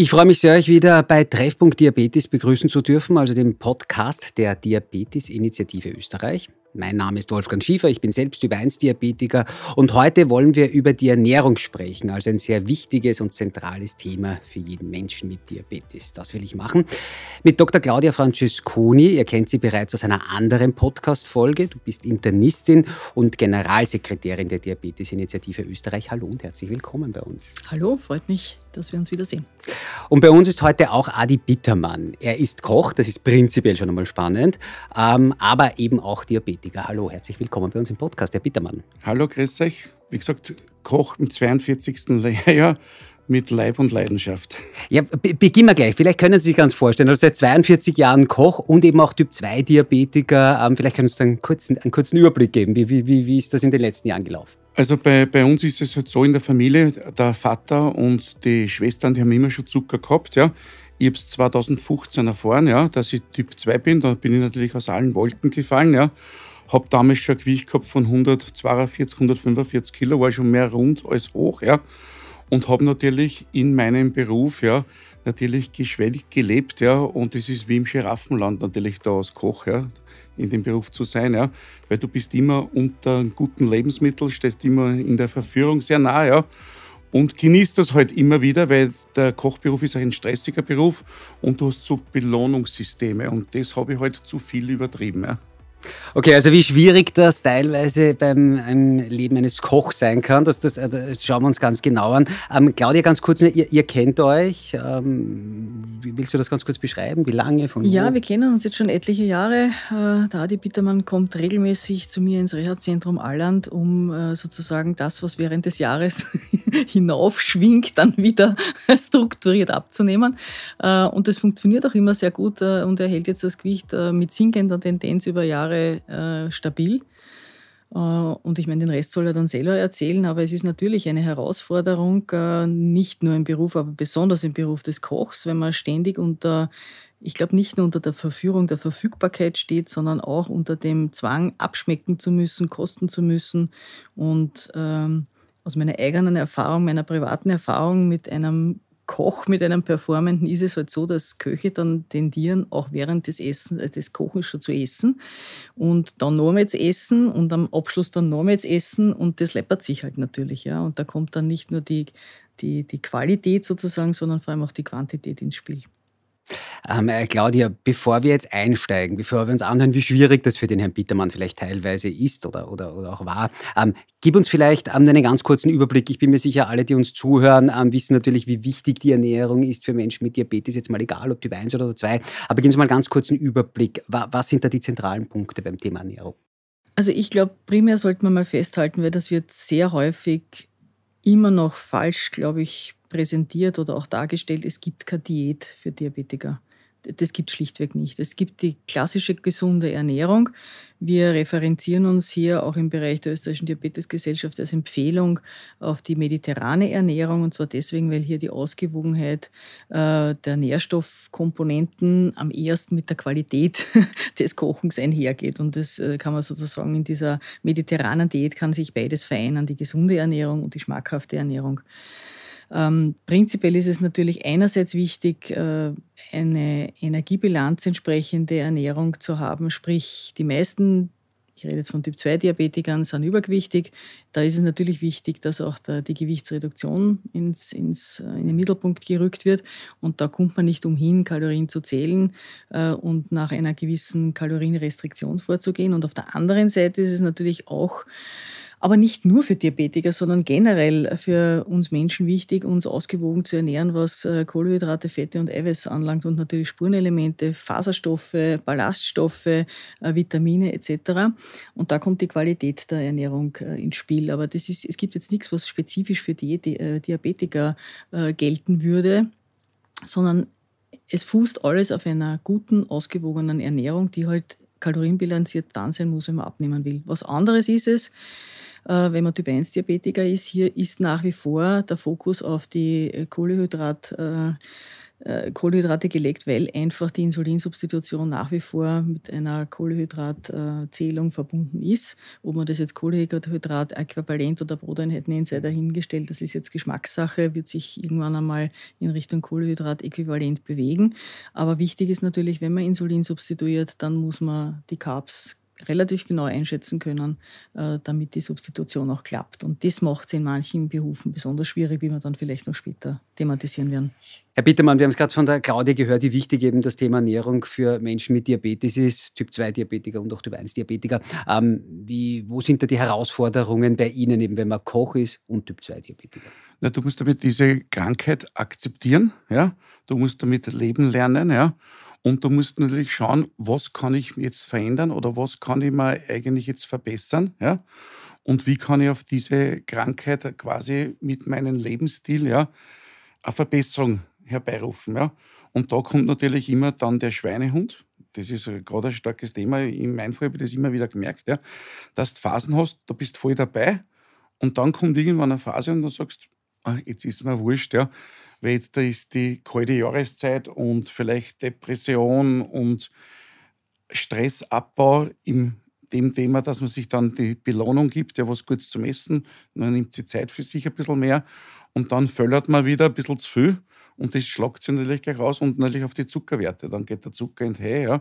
Ich freue mich sehr, euch wieder bei Treffpunkt Diabetes begrüßen zu dürfen, also dem Podcast der Diabetes-Initiative Österreich. Mein Name ist Wolfgang Schiefer, ich bin selbst Typ 1 Diabetiker und heute wollen wir über die Ernährung sprechen, also ein sehr wichtiges und zentrales Thema für jeden Menschen mit Diabetes. Das will ich machen mit Dr. Claudia Francesconi. Ihr kennt sie bereits aus einer anderen Podcast-Folge. Du bist Internistin und Generalsekretärin der Diabetes-Initiative Österreich. Hallo und herzlich willkommen bei uns. Hallo, freut mich, dass wir uns wiedersehen. Und bei uns ist heute auch Adi Bittermann. Er ist Koch, das ist prinzipiell schon einmal spannend, ähm, aber eben auch Diabetiker. Hallo, herzlich willkommen bei uns im Podcast, Herr Bittermann. Hallo, grüß euch. Wie gesagt, Koch im 42. Lehrjahr mit Leib und Leidenschaft. Ja, beginnen wir gleich. Vielleicht können Sie sich ganz vorstellen, also seit 42 Jahren Koch und eben auch Typ-2-Diabetiker. Ähm, vielleicht können Sie einen kurzen, einen kurzen Überblick geben. Wie, wie, wie ist das in den letzten Jahren gelaufen? Also bei, bei uns ist es halt so in der Familie, der Vater und die Schwestern, die haben immer schon Zucker gehabt. Ja. Ich habe es 2015 erfahren, ja, dass ich Typ 2 bin. Da bin ich natürlich aus allen Wolken gefallen. Ja. Habe damals schon ein Gewicht gehabt von 142, 145 Kilo, war schon mehr rund als hoch. Ja. Und habe natürlich in meinem Beruf ja, natürlich geschwellig gelebt. Ja. Und es ist wie im Giraffenland natürlich da als Koch, ja, in dem Beruf zu sein. Ja. Weil du bist immer unter guten Lebensmitteln, stehst immer in der Verführung sehr nah. Ja und genießt das halt immer wieder, weil der Kochberuf ist ein stressiger Beruf und du hast so Belohnungssysteme und das habe ich halt zu viel übertrieben. Ja. Okay, also wie schwierig das teilweise beim Leben eines Kochs sein kann, das, das, äh, das schauen wir uns ganz genau an. Ähm, Claudia, ganz kurz, ihr, ihr kennt euch. Ähm, willst du das ganz kurz beschreiben? Wie lange? Von ja, wo? wir kennen uns jetzt schon etliche Jahre. Äh, der Adi Bittermann kommt regelmäßig zu mir ins Reha-Zentrum Alland, um äh, sozusagen das, was während des Jahres hinaufschwingt, dann wieder strukturiert abzunehmen. Äh, und das funktioniert auch immer sehr gut äh, und er hält jetzt das Gewicht äh, mit sinkender Tendenz über Jahre äh, stabil. Und ich meine, den Rest soll er dann selber erzählen, aber es ist natürlich eine Herausforderung, nicht nur im Beruf, aber besonders im Beruf des Kochs, wenn man ständig unter, ich glaube, nicht nur unter der Verführung der Verfügbarkeit steht, sondern auch unter dem Zwang, abschmecken zu müssen, kosten zu müssen und ähm, aus meiner eigenen Erfahrung, meiner privaten Erfahrung mit einem Koch, mit einem Performenden ist es halt so, dass Köche dann tendieren, auch während des Essen, äh, des Kochens schon zu essen und dann noch zu essen und am Abschluss dann noch zu essen und das läppert sich halt natürlich. Ja. Und da kommt dann nicht nur die, die, die Qualität sozusagen, sondern vor allem auch die Quantität ins Spiel. Ähm, äh, Claudia, bevor wir jetzt einsteigen, bevor wir uns anhören, wie schwierig das für den Herrn Bittermann vielleicht teilweise ist oder, oder, oder auch war, ähm, gib uns vielleicht ähm, einen ganz kurzen Überblick. Ich bin mir sicher, alle, die uns zuhören, ähm, wissen natürlich, wie wichtig die Ernährung ist für Menschen mit Diabetes, jetzt mal egal, ob Typ 1 oder 2. Aber gib uns mal einen ganz kurzen Überblick. Was sind da die zentralen Punkte beim Thema Ernährung? Also ich glaube, primär sollte man mal festhalten, weil das wird sehr häufig immer noch falsch, glaube ich, präsentiert oder auch dargestellt, es gibt keine Diät für Diabetiker. Das gibt es schlichtweg nicht. Es gibt die klassische gesunde Ernährung. Wir referenzieren uns hier auch im Bereich der österreichischen Diabetesgesellschaft als Empfehlung auf die mediterrane Ernährung. Und zwar deswegen, weil hier die Ausgewogenheit äh, der Nährstoffkomponenten am ehesten mit der Qualität des Kochens einhergeht. Und das äh, kann man sozusagen in dieser mediterranen Diät kann sich beides vereinen, die gesunde Ernährung und die schmackhafte Ernährung. Ähm, prinzipiell ist es natürlich einerseits wichtig, äh, eine Energiebilanz entsprechende Ernährung zu haben, sprich die meisten ich rede jetzt von Typ-2-Diabetikern, sind übergewichtig. Da ist es natürlich wichtig, dass auch der, die Gewichtsreduktion ins, ins, äh, in den Mittelpunkt gerückt wird. Und da kommt man nicht umhin, Kalorien zu zählen äh, und nach einer gewissen Kalorienrestriktion vorzugehen. Und auf der anderen Seite ist es natürlich auch aber nicht nur für Diabetiker, sondern generell für uns Menschen wichtig, uns ausgewogen zu ernähren, was äh, Kohlenhydrate, Fette und Eiweiß anlangt und natürlich Spurenelemente, Faserstoffe, Ballaststoffe, äh, Vitamine etc. Und da kommt die Qualität der Ernährung äh, ins Spiel. Aber das ist, es gibt jetzt nichts, was spezifisch für die Diabetiker gelten würde, sondern es fußt alles auf einer guten, ausgewogenen Ernährung, die halt kalorienbilanziert dann sein muss, wenn man abnehmen will. Was anderes ist es, wenn man Typ 1 Diabetiker ist, hier ist nach wie vor der Fokus auf die äh, Kohlehydrat- äh, äh, Kohlenhydrate gelegt, weil einfach die Insulinsubstitution nach wie vor mit einer Kohlenhydratzählung verbunden ist. Ob man das jetzt Kohlenhydrat äquivalent oder Broteinheit nennt, sei dahingestellt. Das ist jetzt Geschmackssache, wird sich irgendwann einmal in Richtung Kohlenhydrat-Äquivalent bewegen. Aber wichtig ist natürlich, wenn man Insulin substituiert, dann muss man die Carbs relativ genau einschätzen können, äh, damit die Substitution auch klappt. Und das macht es in manchen Berufen besonders schwierig, wie wir dann vielleicht noch später thematisieren werden. Herr Bittermann, wir haben es gerade von der Claudia gehört, wie wichtig eben das Thema Ernährung für Menschen mit Diabetes ist, Typ-2-Diabetiker und auch Typ-1-Diabetiker. Ähm, wo sind da die Herausforderungen bei Ihnen, eben wenn man Koch ist und Typ-2-Diabetiker? Na, du musst damit diese Krankheit akzeptieren, ja? du musst damit leben lernen. Ja? Und du musst natürlich schauen, was kann ich jetzt verändern oder was kann ich mir eigentlich jetzt verbessern. Ja? Und wie kann ich auf diese Krankheit quasi mit meinem Lebensstil ja, eine Verbesserung herbeirufen. Ja? Und da kommt natürlich immer dann der Schweinehund. Das ist gerade ein starkes Thema. In meinem Fall habe ich das immer wieder gemerkt, ja? dass du Phasen hast, da bist du voll dabei. Und dann kommt irgendwann eine Phase und dann sagst ah, jetzt ist mir wurscht, ja weil jetzt da ist die kalte Jahreszeit und vielleicht Depression und Stressabbau in dem Thema, dass man sich dann die Belohnung gibt, ja was Gutes zum Essen, dann nimmt sie Zeit für sich ein bisschen mehr und dann föllert man wieder ein bisschen zu viel und das schlagt sich natürlich gleich raus und natürlich auf die Zuckerwerte. Dann geht der Zucker in die ja.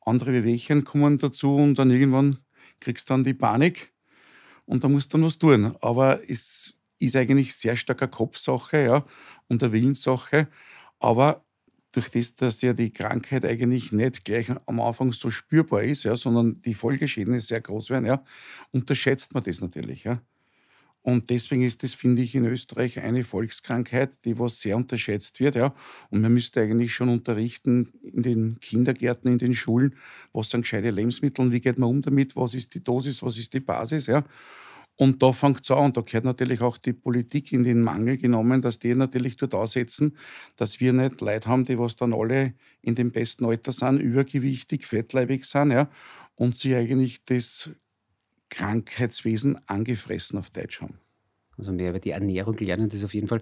Andere Wehwehchen kommen dazu und dann irgendwann kriegst du dann die Panik und da musst du dann was tun. Aber es ist eigentlich sehr stark eine Kopfsache ja, und eine Willenssache. Aber durch das, dass ja die Krankheit eigentlich nicht gleich am Anfang so spürbar ist, ja, sondern die Folgeschäden sehr groß werden, ja, unterschätzt man das natürlich. Ja. Und deswegen ist das, finde ich, in Österreich eine Volkskrankheit, die was sehr unterschätzt wird. Ja. Und man müsste eigentlich schon unterrichten in den Kindergärten, in den Schulen, was sind gescheite Lebensmittel und wie geht man um damit, was ist die Dosis, was ist die Basis. Ja. Und da fängt es an. Und da gehört natürlich auch die Politik in den Mangel genommen, dass die natürlich dort aussetzen, dass wir nicht Leute haben, die was dann alle in dem besten Alter sind, übergewichtig, fettleibig sind, ja, und sie eigentlich das Krankheitswesen angefressen auf Deutsch haben. Also mehr über die Ernährung lernen, das ist auf jeden Fall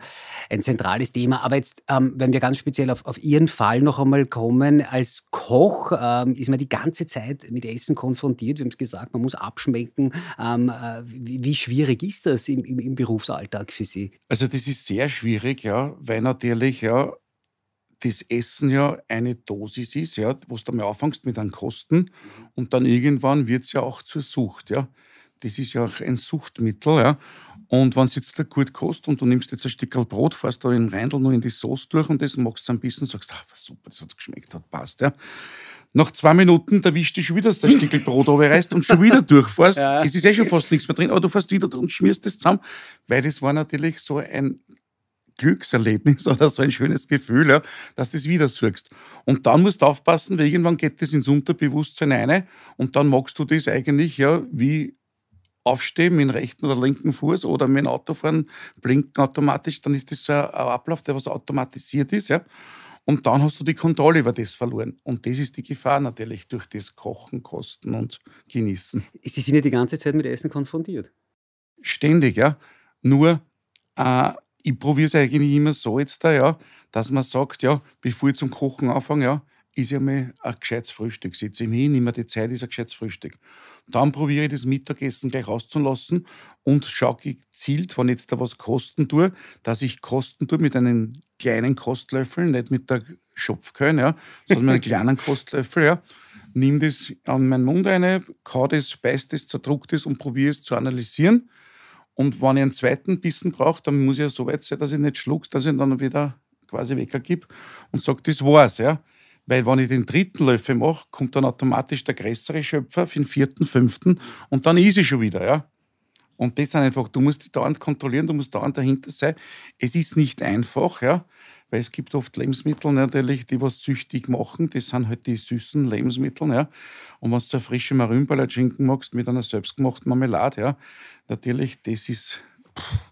ein zentrales Thema. Aber jetzt, ähm, wenn wir ganz speziell auf, auf Ihren Fall noch einmal kommen, als Koch ähm, ist man die ganze Zeit mit Essen konfrontiert. Wir haben es gesagt, man muss abschmecken. Ähm, äh, wie, wie, schwierig ist das im, im, im, Berufsalltag für Sie? Also das ist sehr schwierig, ja, weil natürlich ja das Essen ja eine Dosis ist, ja, wo du mal anfängst mit einem Kosten und dann irgendwann wird es ja auch zur Sucht, ja. Das ist ja auch ein Suchtmittel, ja. Und wenn es jetzt da gut kostet und du nimmst jetzt ein Stück Brot, fährst da in Reindl noch in die Sauce durch und das magst du ein bisschen, sagst, ah, super, das hat geschmeckt, hat passt, ja. Nach zwei Minuten erwischt du schon wieder, dass das Stück Brot runterreißt und schon wieder durchfährst. Ja. Es ist eh schon fast nichts mehr drin, aber du fährst wieder und schmierst das zusammen, weil das war natürlich so ein Glückserlebnis oder so ein schönes Gefühl, ja, dass du das wieder suchst. Und dann musst du aufpassen, weil irgendwann geht das ins Unterbewusstsein rein und dann magst du das eigentlich ja wie aufstehen mit dem rechten oder linken Fuß oder mit dem Autofahren blinken automatisch, dann ist das so ein Ablauf, der was automatisiert ist. Ja? Und dann hast du die Kontrolle über das verloren. Und das ist die Gefahr natürlich durch das Kochen, Kosten und Genießen. Sie sind ja die ganze Zeit mit Essen konfrontiert. Ständig, ja. Nur, äh, ich probiere es eigentlich immer so jetzt da, ja, dass man sagt, ja, bevor ich zum Kochen anfange, ja, ist ja mal ein gescheites Frühstück. Setze ich mich hin, nehme die Zeit, ist ein gescheites Frühstück. Dann probiere ich das Mittagessen gleich auszulassen und schaue gezielt, wenn ich jetzt da was kosten tue, dass ich kosten tue mit einem kleinen Kostlöffel, nicht mit der Schopfkeule, ja, sondern mit einem kleinen Kostlöffel. Ja. Nimm das an meinen Mund rein, kau das, speise das, zerdruck das und probiere es zu analysieren. Und wenn ich einen zweiten Bissen brauche, dann muss ich ja so weit sein, dass ich nicht schluck's, dass ich dann wieder quasi weggebe und sage, das war's. Ja. Weil wenn ich den dritten Löffel mache, kommt dann automatisch der größere Schöpfer für den vierten, fünften und dann ist ich schon wieder. Ja? Und das sind einfach, du musst dich dauernd kontrollieren, du musst dauernd dahinter sein. Es ist nicht einfach, ja, weil es gibt oft Lebensmittel natürlich, die was süchtig machen. Das sind halt die süßen Lebensmittel, ja. Und wenn du eine frische Marünballerschinken machst mit einer selbstgemachten Marmelade, ja, natürlich, das ist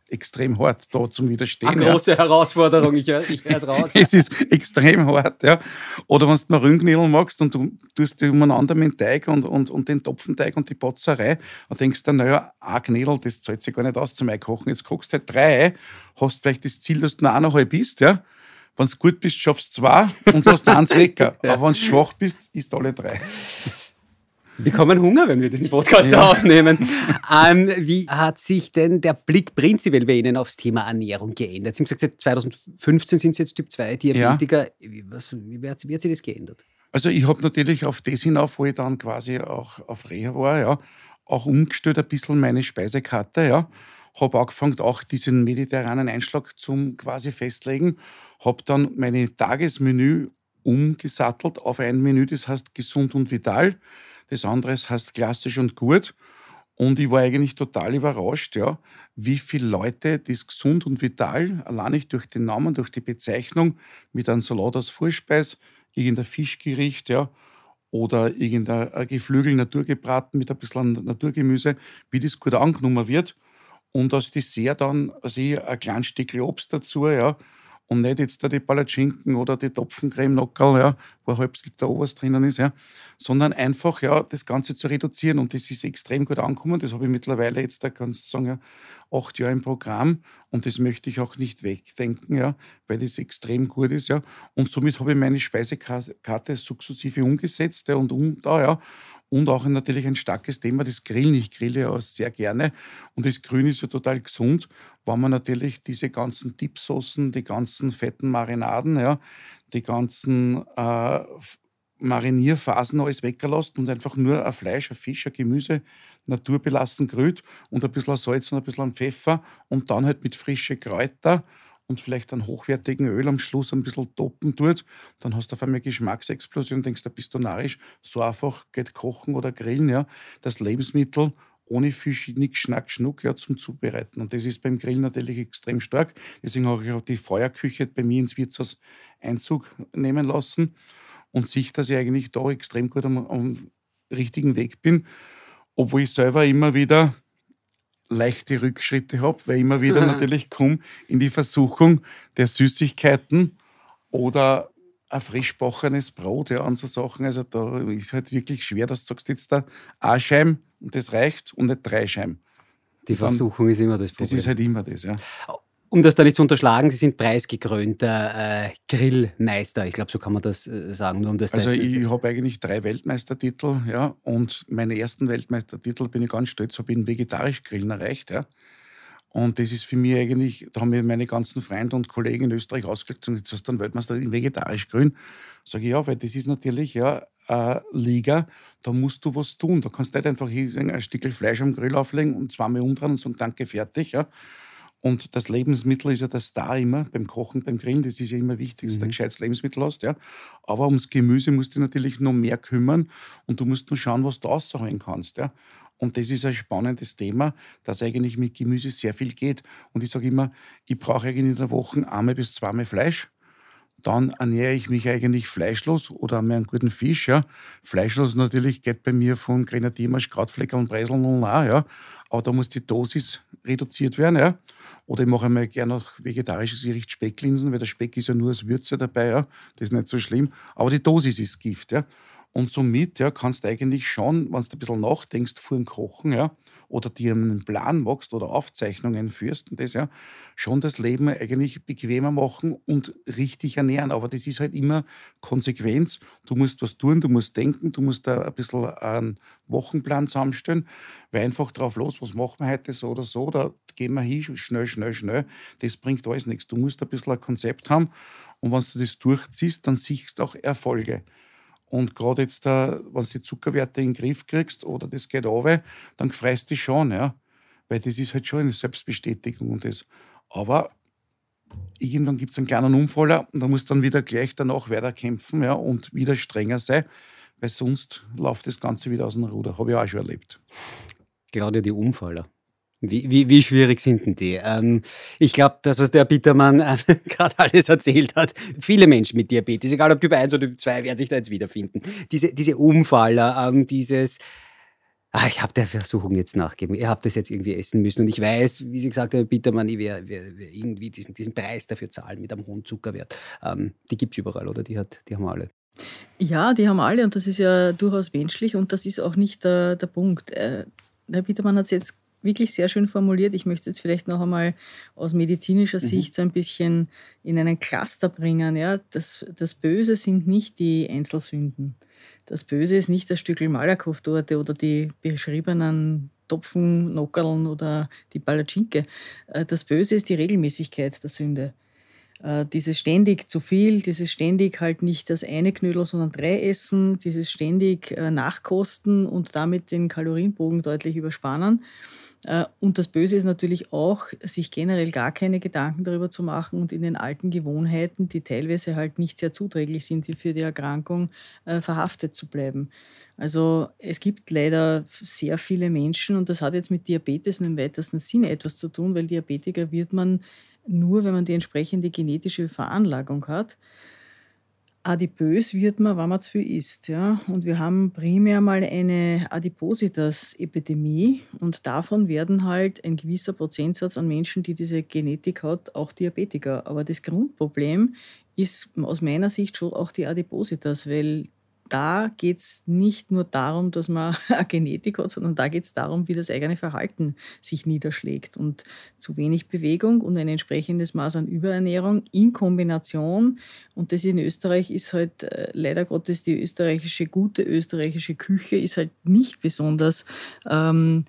extrem hart da zum Widerstehen. Eine große ja. Herausforderung, ich, höre es raus. es ist extrem hart, ja. Oder wenn du Marünknädel magst und du tust dich umeinander mit dem Teig und, und, und den Topfenteig und die Botzerei und denkst dann, naja, ein Knädel, das zahlt sich gar nicht aus zum Einkochen. Jetzt kochst du halt drei, hast vielleicht das Ziel, dass du noch eineinhalb bist, ja. wenn du gut bist, schaffst du zwei und hast eins weg. Aber wenn du schwach bist, isst alle drei. Wir bekommen Hunger, wenn wir diesen Podcast ja. aufnehmen. Ähm, wie hat sich denn der Blick prinzipiell bei Ihnen aufs Thema Ernährung geändert? Sie haben gesagt, seit 2015 sind Sie jetzt Typ 2 Diabetiker. Ja. Wie, was, wie, wie, hat, wie, hat, sich das geändert? Also ich habe natürlich auf das hinauf, wo ich dann quasi auch auf Reha war, ja, auch umgestellt ein bisschen meine Speisekarte, ja. Habe angefangen, auch diesen mediterranen Einschlag zum quasi festlegen. Habe dann meine Tagesmenü umgesattelt auf ein Menü, das heißt gesund und vital das andere heißt klassisch und gut. Und ich war eigentlich total überrascht, ja, wie viele Leute das gesund und vital, allein nicht durch den Namen, durch die Bezeichnung, mit einem Salat als Vorspeis, irgendein Fischgericht, ja, oder irgendein Geflügel naturgebraten mit ein bisschen Naturgemüse, wie das gut angenommen wird. Und als Dessert dann also ein kleines Stück Obst dazu, ja, und nicht jetzt da die Palatschinken oder die Topfencreme Nockerl, ja, wo ein halbes Liter Oberst drinnen ist, ja, sondern einfach ja, das Ganze zu reduzieren. Und das ist extrem gut angekommen. Das habe ich mittlerweile jetzt, da kannst du sagen, ja, acht Jahre im Programm und das möchte ich auch nicht wegdenken, ja, weil das extrem gut ist. Ja. Und somit habe ich meine Speisekarte sukzessive umgesetzt ja, und um da, ja. Und auch natürlich ein starkes Thema, das Grillen. Ich grille ja sehr gerne. Und das Grün ist ja total gesund, weil man natürlich diese ganzen Dipsoßen, die ganzen fetten Marinaden, ja, die ganzen äh, Marinierphasen alles weggelasst und einfach nur ein Fleisch, ein Fisch, ein Gemüse naturbelassen grüht und ein bisschen Salz und ein bisschen Pfeffer und dann halt mit frischen Kräutern und vielleicht einen hochwertigen Öl am Schluss ein bisschen toppen tut, dann hast du auf einmal Geschmacksexplosion, denkst, da bist du narrisch. So einfach geht kochen oder grillen, ja. Das Lebensmittel ohne Fisch, nichts Schnack, Schnuck, ja, zum Zubereiten. Und das ist beim Grillen natürlich extrem stark. Deswegen habe ich auch die Feuerküche bei mir ins Wirtshaus Einzug nehmen lassen und sehe, dass ich eigentlich da extrem gut am, am richtigen Weg bin, obwohl ich selber immer wieder leichte Rückschritte habe, weil ich immer wieder natürlich komme in die Versuchung der Süßigkeiten oder ein frisch backenes Brot ja, und so Sachen. Also da ist halt wirklich schwer, dass du sagst jetzt da eine Scheibe und das reicht und nicht drei Scheiben. Die Versuchung dann, ist immer das Problem. Das ist halt immer das, ja. Um das da nicht zu unterschlagen, Sie sind preisgekrönter äh, Grillmeister. Ich glaube, so kann man das äh, sagen. Nur um das also ich habe eigentlich drei Weltmeistertitel, ja, und meine ersten Weltmeistertitel bin ich ganz stolz, habe ich in vegetarisch Grillen erreicht, ja. Und das ist für mich eigentlich, da haben mir meine ganzen Freunde und Kollegen in Österreich ausgelegt und jetzt hast du einen Weltmeister in vegetarisch grün. Sage ich ja, weil das ist natürlich ja eine Liga, da musst du was tun. Da kannst du nicht einfach ein Stück Fleisch am Grill auflegen und zweimal umdrehen und sagen, danke, fertig. Ja. Und das Lebensmittel ist ja das da immer, beim Kochen, beim Grillen, das ist ja immer wichtig, dass mhm. du ein gescheites Lebensmittel hast. Ja. Aber ums Gemüse musst du natürlich noch mehr kümmern und du musst nur schauen, was du rausholen kannst. Ja. Und das ist ein spannendes Thema, dass eigentlich mit Gemüse sehr viel geht. Und ich sage immer, ich brauche eigentlich in der Woche einmal bis zweimal Fleisch. Dann ernähre ich mich eigentlich fleischlos oder mehr einen guten Fisch. Ja. Fleischlos natürlich geht bei mir von Grenadiermarsch, Krautflecker und Breiseln und auch, ja. Aber da muss die Dosis reduziert werden. Ja. Oder ich mache einmal gerne noch vegetarisches Gericht Specklinsen, weil der Speck ist ja nur als Würze dabei. Ja. Das ist nicht so schlimm. Aber die Dosis ist Gift. Ja. Und somit ja, kannst du eigentlich schon, wenn du ein bisschen nachdenkst vor dem Kochen, ja, oder dir einen Plan machst oder Aufzeichnungen führst und das ja, schon das Leben eigentlich bequemer machen und richtig ernähren. Aber das ist halt immer Konsequenz. Du musst was tun, du musst denken, du musst da ein bisschen einen Wochenplan zusammenstellen, weil einfach drauf los, was machen wir heute so oder so, da gehen wir hin, schnell, schnell, schnell. Das bringt alles nichts. Du musst ein bisschen ein Konzept haben und wenn du das durchziehst, dann siehst du auch Erfolge. Und gerade jetzt, wenn du die Zuckerwerte in den Griff kriegst oder das geht runter, dann freust du dich schon, ja. Weil das ist halt schon eine Selbstbestätigung und das. Aber irgendwann gibt es einen kleinen Unfall und da muss dann wieder gleich danach weiter kämpfen ja, und wieder strenger sein, weil sonst läuft das Ganze wieder aus dem Ruder. Habe ich auch schon erlebt. Gerade die Unfaller. Wie, wie, wie schwierig sind denn die? Ähm, ich glaube, das, was der Bittermann äh, gerade alles erzählt hat, viele Menschen mit Diabetes, egal ob Typ 1 oder Typ 2, werden sich da jetzt wiederfinden. Diese, diese Umfaller, ähm, dieses, ah, ich habe der Versuchung jetzt nachgegeben, ihr habt das jetzt irgendwie essen müssen und ich weiß, wie Sie gesagt haben, Bittermann, ich werde irgendwie diesen, diesen Preis dafür zahlen mit einem hohen Zuckerwert. Ähm, die gibt es überall, oder? Die, hat, die haben alle. Ja, die haben alle und das ist ja durchaus menschlich und das ist auch nicht der, der Punkt. Äh, Herr Bittermann hat es jetzt wirklich sehr schön formuliert. Ich möchte es jetzt vielleicht noch einmal aus medizinischer mhm. Sicht so ein bisschen in einen Cluster bringen. Ja? Das, das Böse sind nicht die Einzelsünden. Das Böse ist nicht das Stückel Malakoff-Torte oder die beschriebenen Topfen, Nockerln oder die Palatschinke. Äh, das Böse ist die Regelmäßigkeit der Sünde. Äh, dieses ständig zu viel, dieses ständig halt nicht das eine Knödel, sondern drei essen, dieses ständig äh, nachkosten und damit den Kalorienbogen deutlich überspannen. Äh, und das Böse ist natürlich auch, sich generell gar keine Gedanken darüber zu machen und in den alten Gewohnheiten, die teilweise halt nicht sehr zuträglich sind für die Erkrankung, verhaftet zu bleiben. Also es gibt leider sehr viele Menschen und das hat jetzt mit Diabetes im weitesten Sinne etwas zu tun, weil Diabetiker wird man nur, wenn man die entsprechende genetische Veranlagung hat. Adipös wird man, wenn man zu viel isst. Ja? Und wir haben primär mal eine Adipositas-Epidemie und davon werden halt ein gewisser Prozentsatz an Menschen, die diese Genetik hat, auch Diabetiker. Aber das Grundproblem ist aus meiner Sicht schon auch die Adipositas, weil da geht es nicht nur darum, dass man eine Genetik hat, sondern da geht es darum, wie das eigene Verhalten sich niederschlägt. Und zu wenig Bewegung und ein entsprechendes Maß an Überernährung in Kombination, und das in Österreich ist halt äh, leider Gottes die österreichische, gute österreichische Küche, ist halt nicht besonders. Ähm,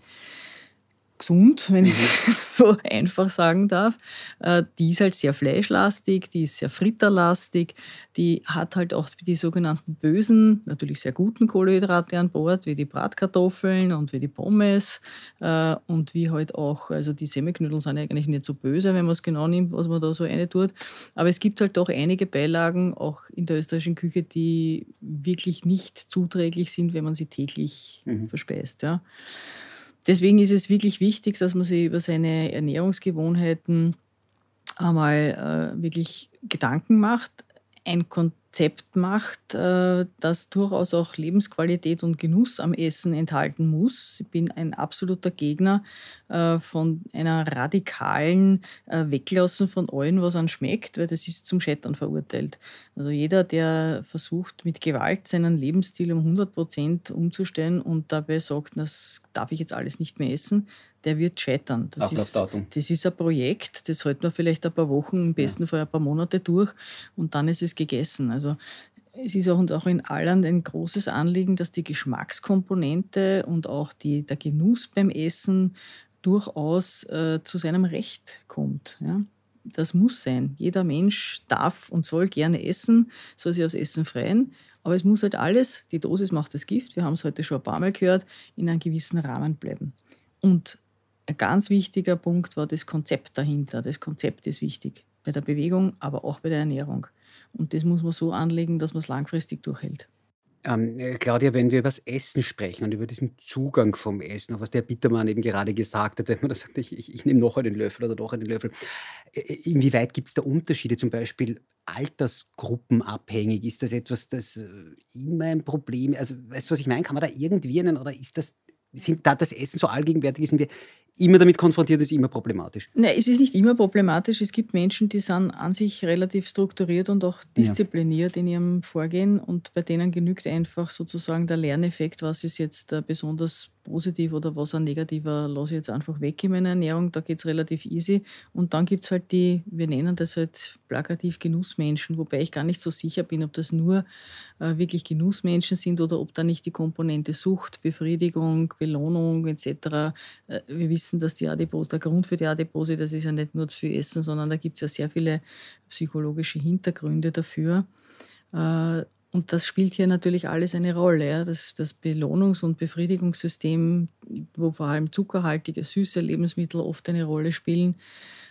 gesund, wenn ich mhm. so einfach sagen darf. Äh, die ist halt sehr fleischlastig, die ist sehr fritterlastig, die hat halt auch die sogenannten bösen, natürlich sehr guten Kohlenhydrate an Bord, wie die Bratkartoffeln und wie die Pommes äh, und wie halt auch, also die Semmelknödel sind eigentlich nicht so böse, wenn man es genau nimmt, was man da so eine tut. Aber es gibt halt doch einige Beilagen, auch in der österreichischen Küche, die wirklich nicht zuträglich sind, wenn man sie täglich mhm. verspeist. Ja. Deswegen ist es wirklich wichtig, dass man sich über seine Ernährungsgewohnheiten einmal äh, wirklich Gedanken macht, ein Konzept macht, äh, das durchaus auch Lebensqualität und Genuss am Essen enthalten muss. Ich bin ein absoluter Gegner äh, von einer radikalen äh, Weglassen von allem, was an schmeckt, weil das ist zum Scheitern verurteilt. Also jeder, der versucht, mit Gewalt seinen Lebensstil um 100 Prozent umzustellen und dabei sagt, das darf ich jetzt alles nicht mehr essen, der wird scheitern. Das ist, das ist ein Projekt, das hält man vielleicht ein paar Wochen, im besten ja. Fall ein paar Monate durch und dann ist es gegessen. Also es ist auch uns auch in Alland ein großes Anliegen, dass die Geschmackskomponente und auch die, der Genuss beim Essen durchaus äh, zu seinem Recht kommt. Ja? Das muss sein. Jeder Mensch darf und soll gerne essen, soll sich aufs Essen freuen. Aber es muss halt alles, die Dosis macht das Gift, wir haben es heute schon ein paar Mal gehört, in einem gewissen Rahmen bleiben. Und ein ganz wichtiger Punkt war das Konzept dahinter. Das Konzept ist wichtig bei der Bewegung, aber auch bei der Ernährung. Und das muss man so anlegen, dass man es langfristig durchhält. Ähm, äh, Claudia, wenn wir über das Essen sprechen und über diesen Zugang vom Essen, auch was der Bittermann eben gerade gesagt hat, wenn man da sagt, ich, ich, ich nehme noch einen Löffel oder doch einen Löffel, äh, äh, inwieweit gibt es da Unterschiede, zum Beispiel altersgruppenabhängig? Ist das etwas, das immer ein Problem ist? Also, weißt du, was ich meine? Kann man da irgendwie einen, oder ist das, sind da das Essen so allgegenwärtig, sind wir immer damit konfrontiert ist, immer problematisch. Nein, es ist nicht immer problematisch. Es gibt Menschen, die sind an sich relativ strukturiert und auch diszipliniert ja. in ihrem Vorgehen und bei denen genügt einfach sozusagen der Lerneffekt, was ist jetzt äh, besonders positiv oder was ein negativer, lasse ich jetzt einfach weg in meiner Ernährung, da geht es relativ easy. Und dann gibt es halt die, wir nennen das halt plakativ Genussmenschen, wobei ich gar nicht so sicher bin, ob das nur äh, wirklich Genussmenschen sind oder ob da nicht die Komponente Sucht, Befriedigung, Belohnung etc. Äh, wir wissen, dass die Adipose, der Grund für die Adipose, das ist ja nicht nur zu viel Essen, sondern da gibt es ja sehr viele psychologische Hintergründe dafür. Äh, und das spielt hier natürlich alles eine Rolle. Das, das Belohnungs- und Befriedigungssystem, wo vor allem zuckerhaltige, süße Lebensmittel oft eine Rolle spielen,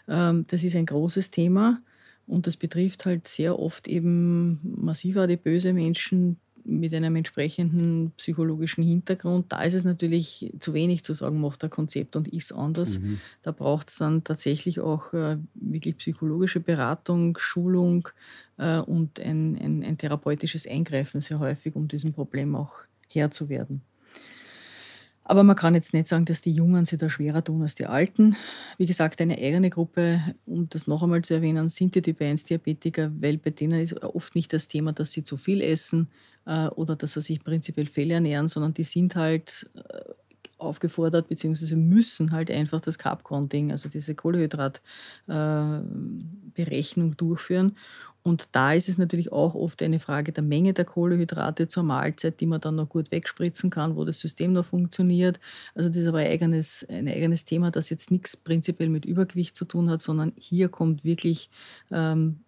ähm, das ist ein großes Thema. Und das betrifft halt sehr oft eben massiv adipöse Menschen mit einem entsprechenden psychologischen Hintergrund. Da ist es natürlich zu wenig zu sagen, macht ein Konzept und ist anders. Mhm. Da braucht es dann tatsächlich auch äh, wirklich psychologische Beratung, Schulung, äh, und ein, ein, ein therapeutisches Eingreifen sehr häufig, um diesem Problem auch Herr zu werden. Aber man kann jetzt nicht sagen, dass die Jungen sich da schwerer tun als die Alten. Wie gesagt, eine eigene Gruppe, um das noch einmal zu erwähnen, sind die Typ 1-Diabetiker, weil bei denen ist oft nicht das Thema, dass sie zu viel essen äh, oder dass sie sich prinzipiell fehlernähren, sondern die sind halt äh, aufgefordert, beziehungsweise müssen halt einfach das Carb-Counting, also diese Kohlehydratberechnung äh, durchführen. Und da ist es natürlich auch oft eine Frage der Menge der Kohlehydrate zur Mahlzeit, die man dann noch gut wegspritzen kann, wo das System noch funktioniert. Also das ist aber ein eigenes, ein eigenes Thema, das jetzt nichts prinzipiell mit Übergewicht zu tun hat, sondern hier kommt wirklich ähm,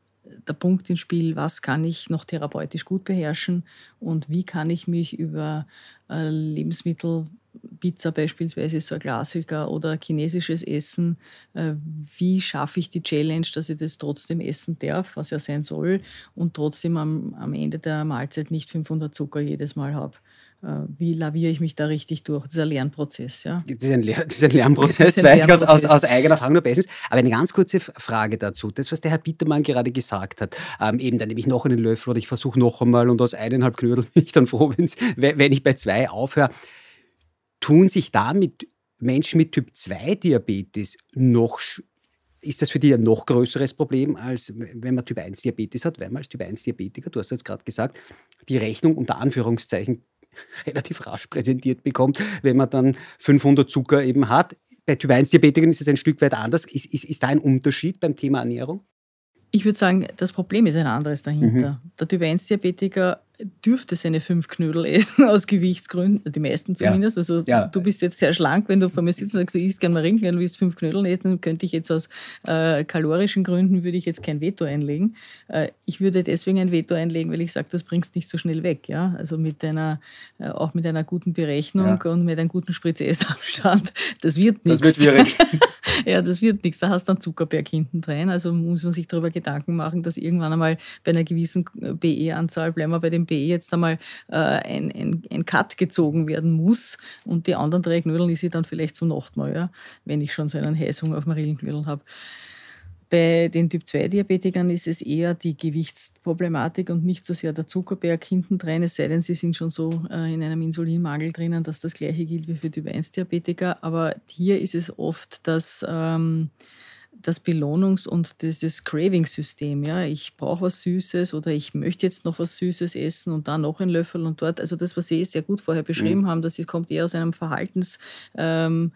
der Punkt ins Spiel, was kann ich noch therapeutisch gut beherrschen und wie kann ich mich über äh, Lebensmittel Pizza beispielsweise so ein Klassiker oder chinesisches Essen. Äh, wie schaffe ich die Challenge, dass ich das trotzdem essen darf, was ja sein soll, und trotzdem am, am Ende der Mahlzeit nicht 500 Zucker jedes Mal habe? Äh, wie laviere ich mich da richtig durch? Das ist ein Lernprozess. Ja? Das, ist ein, Lehr das ist ein Lernprozess, das weiß ich aus, aus, aus, eigener Erfahrung nur bestens. Aber eine ganz kurze Frage dazu. Das, was der Herr Bittermann gerade gesagt hat, ähm, eben dann nehme ich noch einen Löffel oder ich versuche noch einmal und aus eineinhalb Knödel bin ich dann froh, wenn ich bei zwei aufhöre tun sich damit Menschen mit Typ 2 Diabetes noch ist das für die ein noch größeres Problem, als wenn man Typ 1 Diabetes hat, weil man als Typ 1 Diabetiker, du hast jetzt gerade gesagt, die Rechnung unter Anführungszeichen relativ rasch präsentiert bekommt, wenn man dann 500 Zucker eben hat. Bei Typ 1 Diabetikern ist es ein Stück weit anders. Ist, ist, ist da ein Unterschied beim Thema Ernährung? Ich würde sagen, das Problem ist ein anderes dahinter. Mhm. Der Typ 1 Diabetiker dürfte seine fünf Knödel essen, aus Gewichtsgründen, die meisten zumindest. Ja. Also ja. du bist jetzt sehr schlank, wenn du vor mir sitzt und sagst, du isst gerne Marienknödel und willst fünf Knödel essen, dann könnte ich jetzt aus äh, kalorischen Gründen, würde ich jetzt kein Veto einlegen. Äh, ich würde deswegen ein Veto einlegen, weil ich sage, das bringst nicht so schnell weg. Ja? Also mit einer, äh, auch mit einer guten Berechnung ja. und mit einem guten Spritze-Essabstand, das wird nichts. Das wird schwierig. ja, das wird nichts. Da hast du einen Zuckerberg hinten drin. Also muss man sich darüber Gedanken machen, dass irgendwann einmal bei einer gewissen BE-Anzahl, bleiben wir bei dem BE jetzt einmal äh, ein, ein, ein Cut gezogen werden muss und die anderen drei Knödel ist ich dann vielleicht zum Nachtmahl, ja, wenn ich schon so einen Heißhunger auf Marillenknödel habe. Bei den Typ-2-Diabetikern ist es eher die Gewichtsproblematik und nicht so sehr der Zuckerberg hinten drin, es sei denn, sie sind schon so äh, in einem Insulinmangel drinnen, dass das gleiche gilt wie für Typ-1-Diabetiker. Aber hier ist es oft, dass ähm, das Belohnungs- und dieses Craving-System. Ja? Ich brauche was Süßes oder ich möchte jetzt noch was Süßes essen und dann noch einen Löffel und dort. Also das, was Sie sehr gut vorher beschrieben mhm. haben, das kommt eher aus einem Verhaltens... Ähm,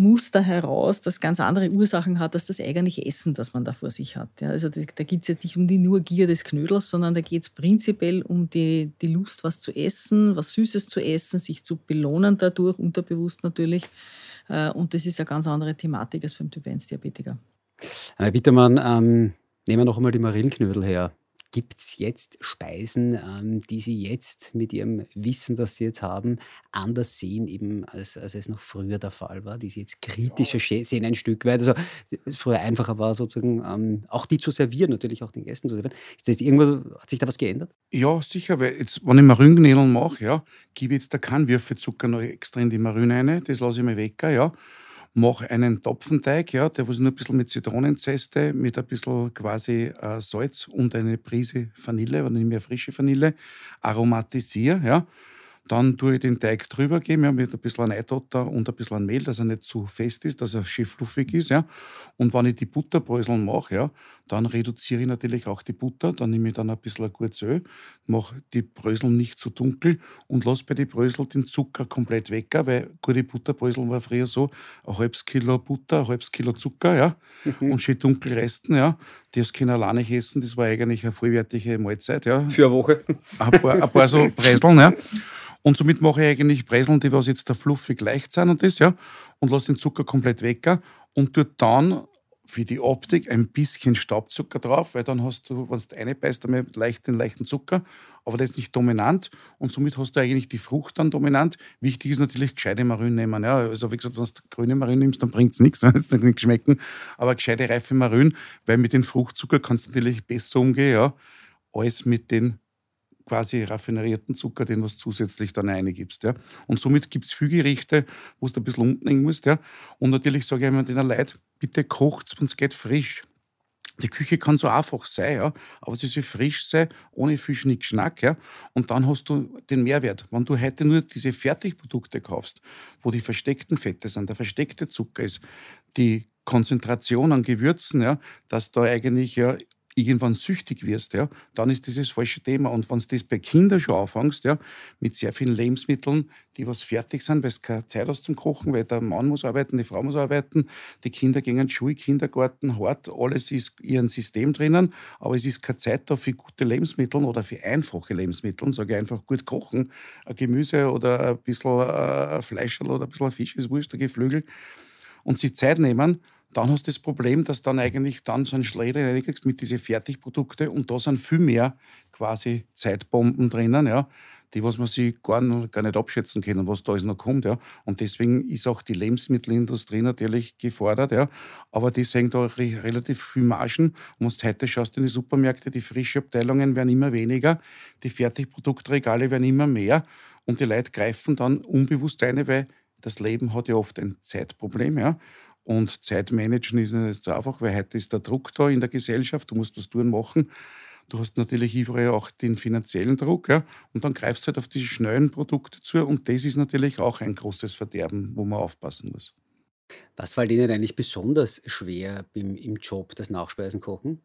Muster heraus, das ganz andere Ursachen hat, als das eigentliche Essen, das man da vor sich hat. Ja, also da, da geht es ja nicht um die nur Gier des Knödels, sondern da geht es prinzipiell um die, die Lust, was zu essen, was Süßes zu essen, sich zu belohnen dadurch, unterbewusst natürlich. Äh, und das ist eine ganz andere Thematik als beim Typ 1-Diabetiker. Herr Bittermann, ähm, nehmen wir noch einmal die Marillenknödel her. Gibt es jetzt Speisen, ähm, die Sie jetzt mit Ihrem Wissen, das Sie jetzt haben, anders sehen, eben als, als es noch früher der Fall war, die Sie jetzt kritischer sehen ein Stück weit? Also es früher einfacher war, sozusagen ähm, auch die zu servieren, natürlich auch den Gästen zu servieren. Ist das irgendwo, hat sich da was geändert? Ja, sicher, weil jetzt, wenn ich Marillenknödel mache, ja, gebe ich jetzt da keinen Würfelzucker noch extra in die Marine rein, das lasse ich mir weg, ja mache einen Topfenteig, ja, der was nur ein bisschen mit Zitronenzeste, mit ein bisschen quasi äh, Salz und eine Prise Vanille, wenn ich mehr frische Vanille, aromatisiere, ja. Dann tue ich den Teig drüber geben, ja, mit ein bisschen Eidotter und ein bisschen Mehl, dass er nicht zu fest ist, dass er schön fluffig ist. Ja. Und wenn ich die Butterbröseln mache, ja, dann reduziere ich natürlich auch die Butter. Dann nehme ich dann ein bisschen gutes Öl, mache die Brösel nicht zu dunkel und lasse bei den Brösel den Zucker komplett weg, weil gute Butterbrösel war früher so, ein halbes Kilo Butter, ein halbes Kilo Zucker ja, mhm. und schön dunkel resten. Ja. Das können alleine nicht essen, das war eigentlich eine vollwertige Mahlzeit. Ja. Für eine Woche. Ein paar, ein paar so Breseln. Ja. Und somit mache ich eigentlich Breseln, die was jetzt da fluffig leicht sind und das, ja, und lasse den Zucker komplett weg und tue dann für die Optik ein bisschen Staubzucker drauf, weil dann hast du, wenn du eine beißt, einmal leicht den leichten Zucker, aber das ist nicht dominant und somit hast du eigentlich die Frucht dann dominant. Wichtig ist natürlich gescheite Marine nehmen. Ja. Also wie gesagt, wenn du grüne Marine nimmst, dann bringt es nichts, dann wird es nicht schmecken, aber gescheite reife Marine, weil mit dem Fruchtzucker kannst du natürlich besser umgehen, ja, als mit den quasi raffinerierten Zucker, den was zusätzlich dann reingibst. Ja. Und somit gibt es viele Gerichte, wo du ein bisschen hängen musst. Ja. Und natürlich sage ich immer den Leuten, bitte kocht es, wenn es geht, frisch. Die Küche kann so einfach sein, ja, aber sie soll frisch sein, ohne viel Schnickschnack. Ja. Und dann hast du den Mehrwert. Wenn du heute nur diese Fertigprodukte kaufst, wo die versteckten Fette sind, der versteckte Zucker ist, die Konzentration an Gewürzen, ja, dass da eigentlich ja irgendwann süchtig wirst, ja, dann ist dieses falsche Thema. Und wenn du das bei Kindern schon anfängst, ja, mit sehr vielen Lebensmitteln, die was fertig sind, weil es keine Zeit hast zum Kochen, weil der Mann muss arbeiten, die Frau muss arbeiten, die Kinder gehen in die Schule, Kindergarten, hart, alles ist in ihrem System drinnen, aber es ist keine Zeit da für gute Lebensmittel oder für einfache Lebensmittel, sage ich einfach gut kochen, ein Gemüse oder ein bisschen äh, Fleisch oder ein bisschen Fisch ist wurscht, ein Geflügel und sich Zeit nehmen dann hast du das Problem, dass dann eigentlich dann so ein Schläger reinkriegst mit diesen Fertigprodukten und da sind viel mehr quasi Zeitbomben drinnen, ja, die was man sich gar, gar nicht abschätzen kann, was da alles noch kommt. Ja. Und deswegen ist auch die Lebensmittelindustrie natürlich gefordert. Ja. Aber die sehen da relativ viel Margen. Und wenn heute schaust in die Supermärkte, die frische Abteilungen werden immer weniger, die Fertigproduktregale werden immer mehr und die Leute greifen dann unbewusst ein, weil das Leben hat ja oft ein Zeitproblem. Ja. Und Zeitmanagen ist nicht so einfach, weil heute ist der Druck da in der Gesellschaft, du musst das tun machen. Du hast natürlich überall auch den finanziellen Druck, ja, und dann greifst du halt auf diese schnellen Produkte zu und das ist natürlich auch ein großes Verderben, wo man aufpassen muss. Was fällt Ihnen eigentlich besonders schwer im, im Job, das Nachspeisen kochen?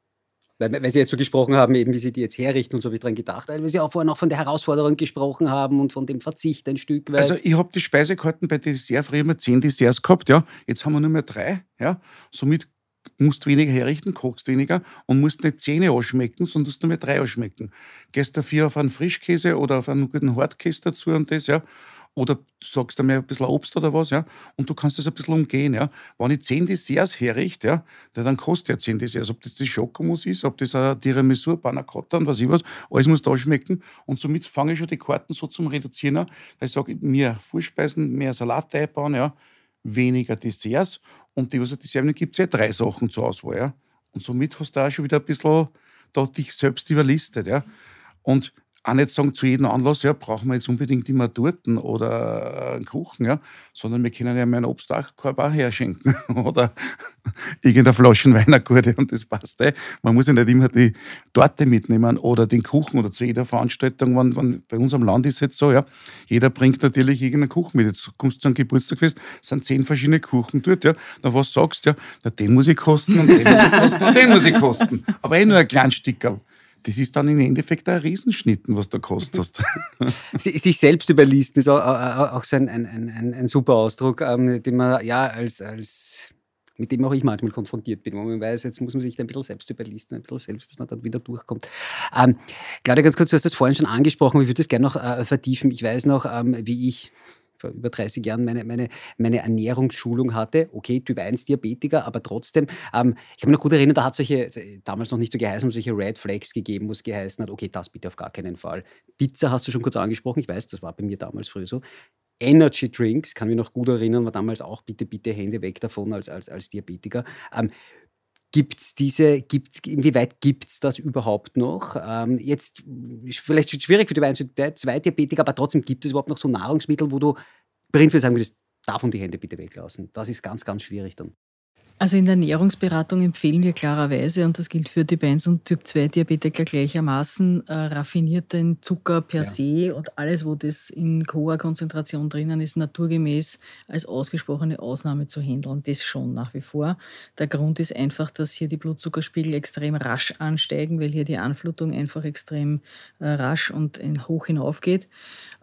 Weil, weil Sie jetzt so gesprochen haben, eben wie Sie die jetzt herrichten und so habe ich dran gedacht, weil Sie auch vorhin auch von der Herausforderung gesprochen haben und von dem Verzicht ein Stück weit. Also ich habe die Speisekarten bei Dessert früher immer zehn Desserts gehabt, ja. Jetzt haben wir nur mehr drei, ja. Somit musst weniger herrichten, kochst weniger und musst nicht Zähne ausschmecken, sondern musst nur mehr drei ausschmecken. Gehst dafür auf einen Frischkäse oder auf einen guten Hartkäse dazu und das, ja. Oder du sagst einmal ein bisschen Obst oder was, ja, und du kannst das ein bisschen umgehen, ja. Wenn ich zehn Desserts herrichte, ja, dann kostet ja zehn Desserts. Ob das die Schokomus ist, ob das ein Tiramisu, Panna Cotta und was ich was, alles muss da schmecken. Und somit fange ich schon die Karten so zum Reduzieren an, weil ich sage, mehr Vorspeisen, mehr Salat einbauen, ja, weniger Desserts. Und die, was es Dessert gibt es ja drei Sachen zur Auswahl, ja. Und somit hast du auch schon wieder ein bisschen da dich selbst überlistet, ja. Und auch nicht sagen zu jedem Anlass, ja, brauchen wir jetzt unbedingt immer Torten oder einen Kuchen, ja, sondern wir können ja meinen Obstkorb auch herschenken oder irgendeine Flasche Weinergurte und das passt. Eh. Man muss ja nicht immer die Torte mitnehmen oder den Kuchen oder zu jeder Veranstaltung, wenn, wenn, bei uns am Land ist es jetzt so, ja, jeder bringt natürlich irgendeinen Kuchen mit. Jetzt kommst du zu einem Geburtstagfest, es sind zehn verschiedene Kuchen dort, ja, dann was sagst du, ja, na, den muss ich kosten und den muss ich kosten und den muss ich kosten, aber eh nur ein kleines Stickerl das ist dann im Endeffekt ein Riesenschnitten, was du kostest. Sich selbst überlisten ist auch so ein, ein, ein, ein super Ausdruck, ähm, den man ja als, als mit dem auch ich manchmal konfrontiert bin, wo man weiß, jetzt muss man sich ein bisschen selbst überlisten, ein bisschen selbst, dass man dann wieder durchkommt. Ähm, Claudia, ganz kurz, du hast das vorhin schon angesprochen, ich würde das gerne noch äh, vertiefen. Ich weiß noch, ähm, wie ich vor über 30 Jahren meine, meine, meine Ernährungsschulung hatte. Okay, Typ 1 Diabetiker, aber trotzdem. Ähm, ich kann mich noch gut erinnern, da hat solche, damals noch nicht so geheißen, solche Red Flags gegeben, wo es geheißen hat, okay, das bitte auf gar keinen Fall. Pizza hast du schon kurz angesprochen, ich weiß, das war bei mir damals früher so. Energy Drinks, kann mich noch gut erinnern, war damals auch bitte, bitte Hände weg davon als, als, als Diabetiker. Ähm, Gibt es diese, gibt's, inwieweit gibt es das überhaupt noch? Ähm, jetzt vielleicht schwierig für die 1 2 Diabetiker, aber trotzdem gibt es überhaupt noch so Nahrungsmittel, wo du prinzipiell sagen würdest, davon die Hände bitte weglassen. Das ist ganz, ganz schwierig dann. Also in der Ernährungsberatung empfehlen wir klarerweise, und das gilt für Typ 1 und Typ 2 Diabetiker gleichermaßen, äh, raffinierten Zucker per ja. se und alles, wo das in hoher Konzentration drinnen ist, naturgemäß als ausgesprochene Ausnahme zu handeln. Das schon nach wie vor. Der Grund ist einfach, dass hier die Blutzuckerspiegel extrem rasch ansteigen, weil hier die Anflutung einfach extrem äh, rasch und hoch hinaufgeht.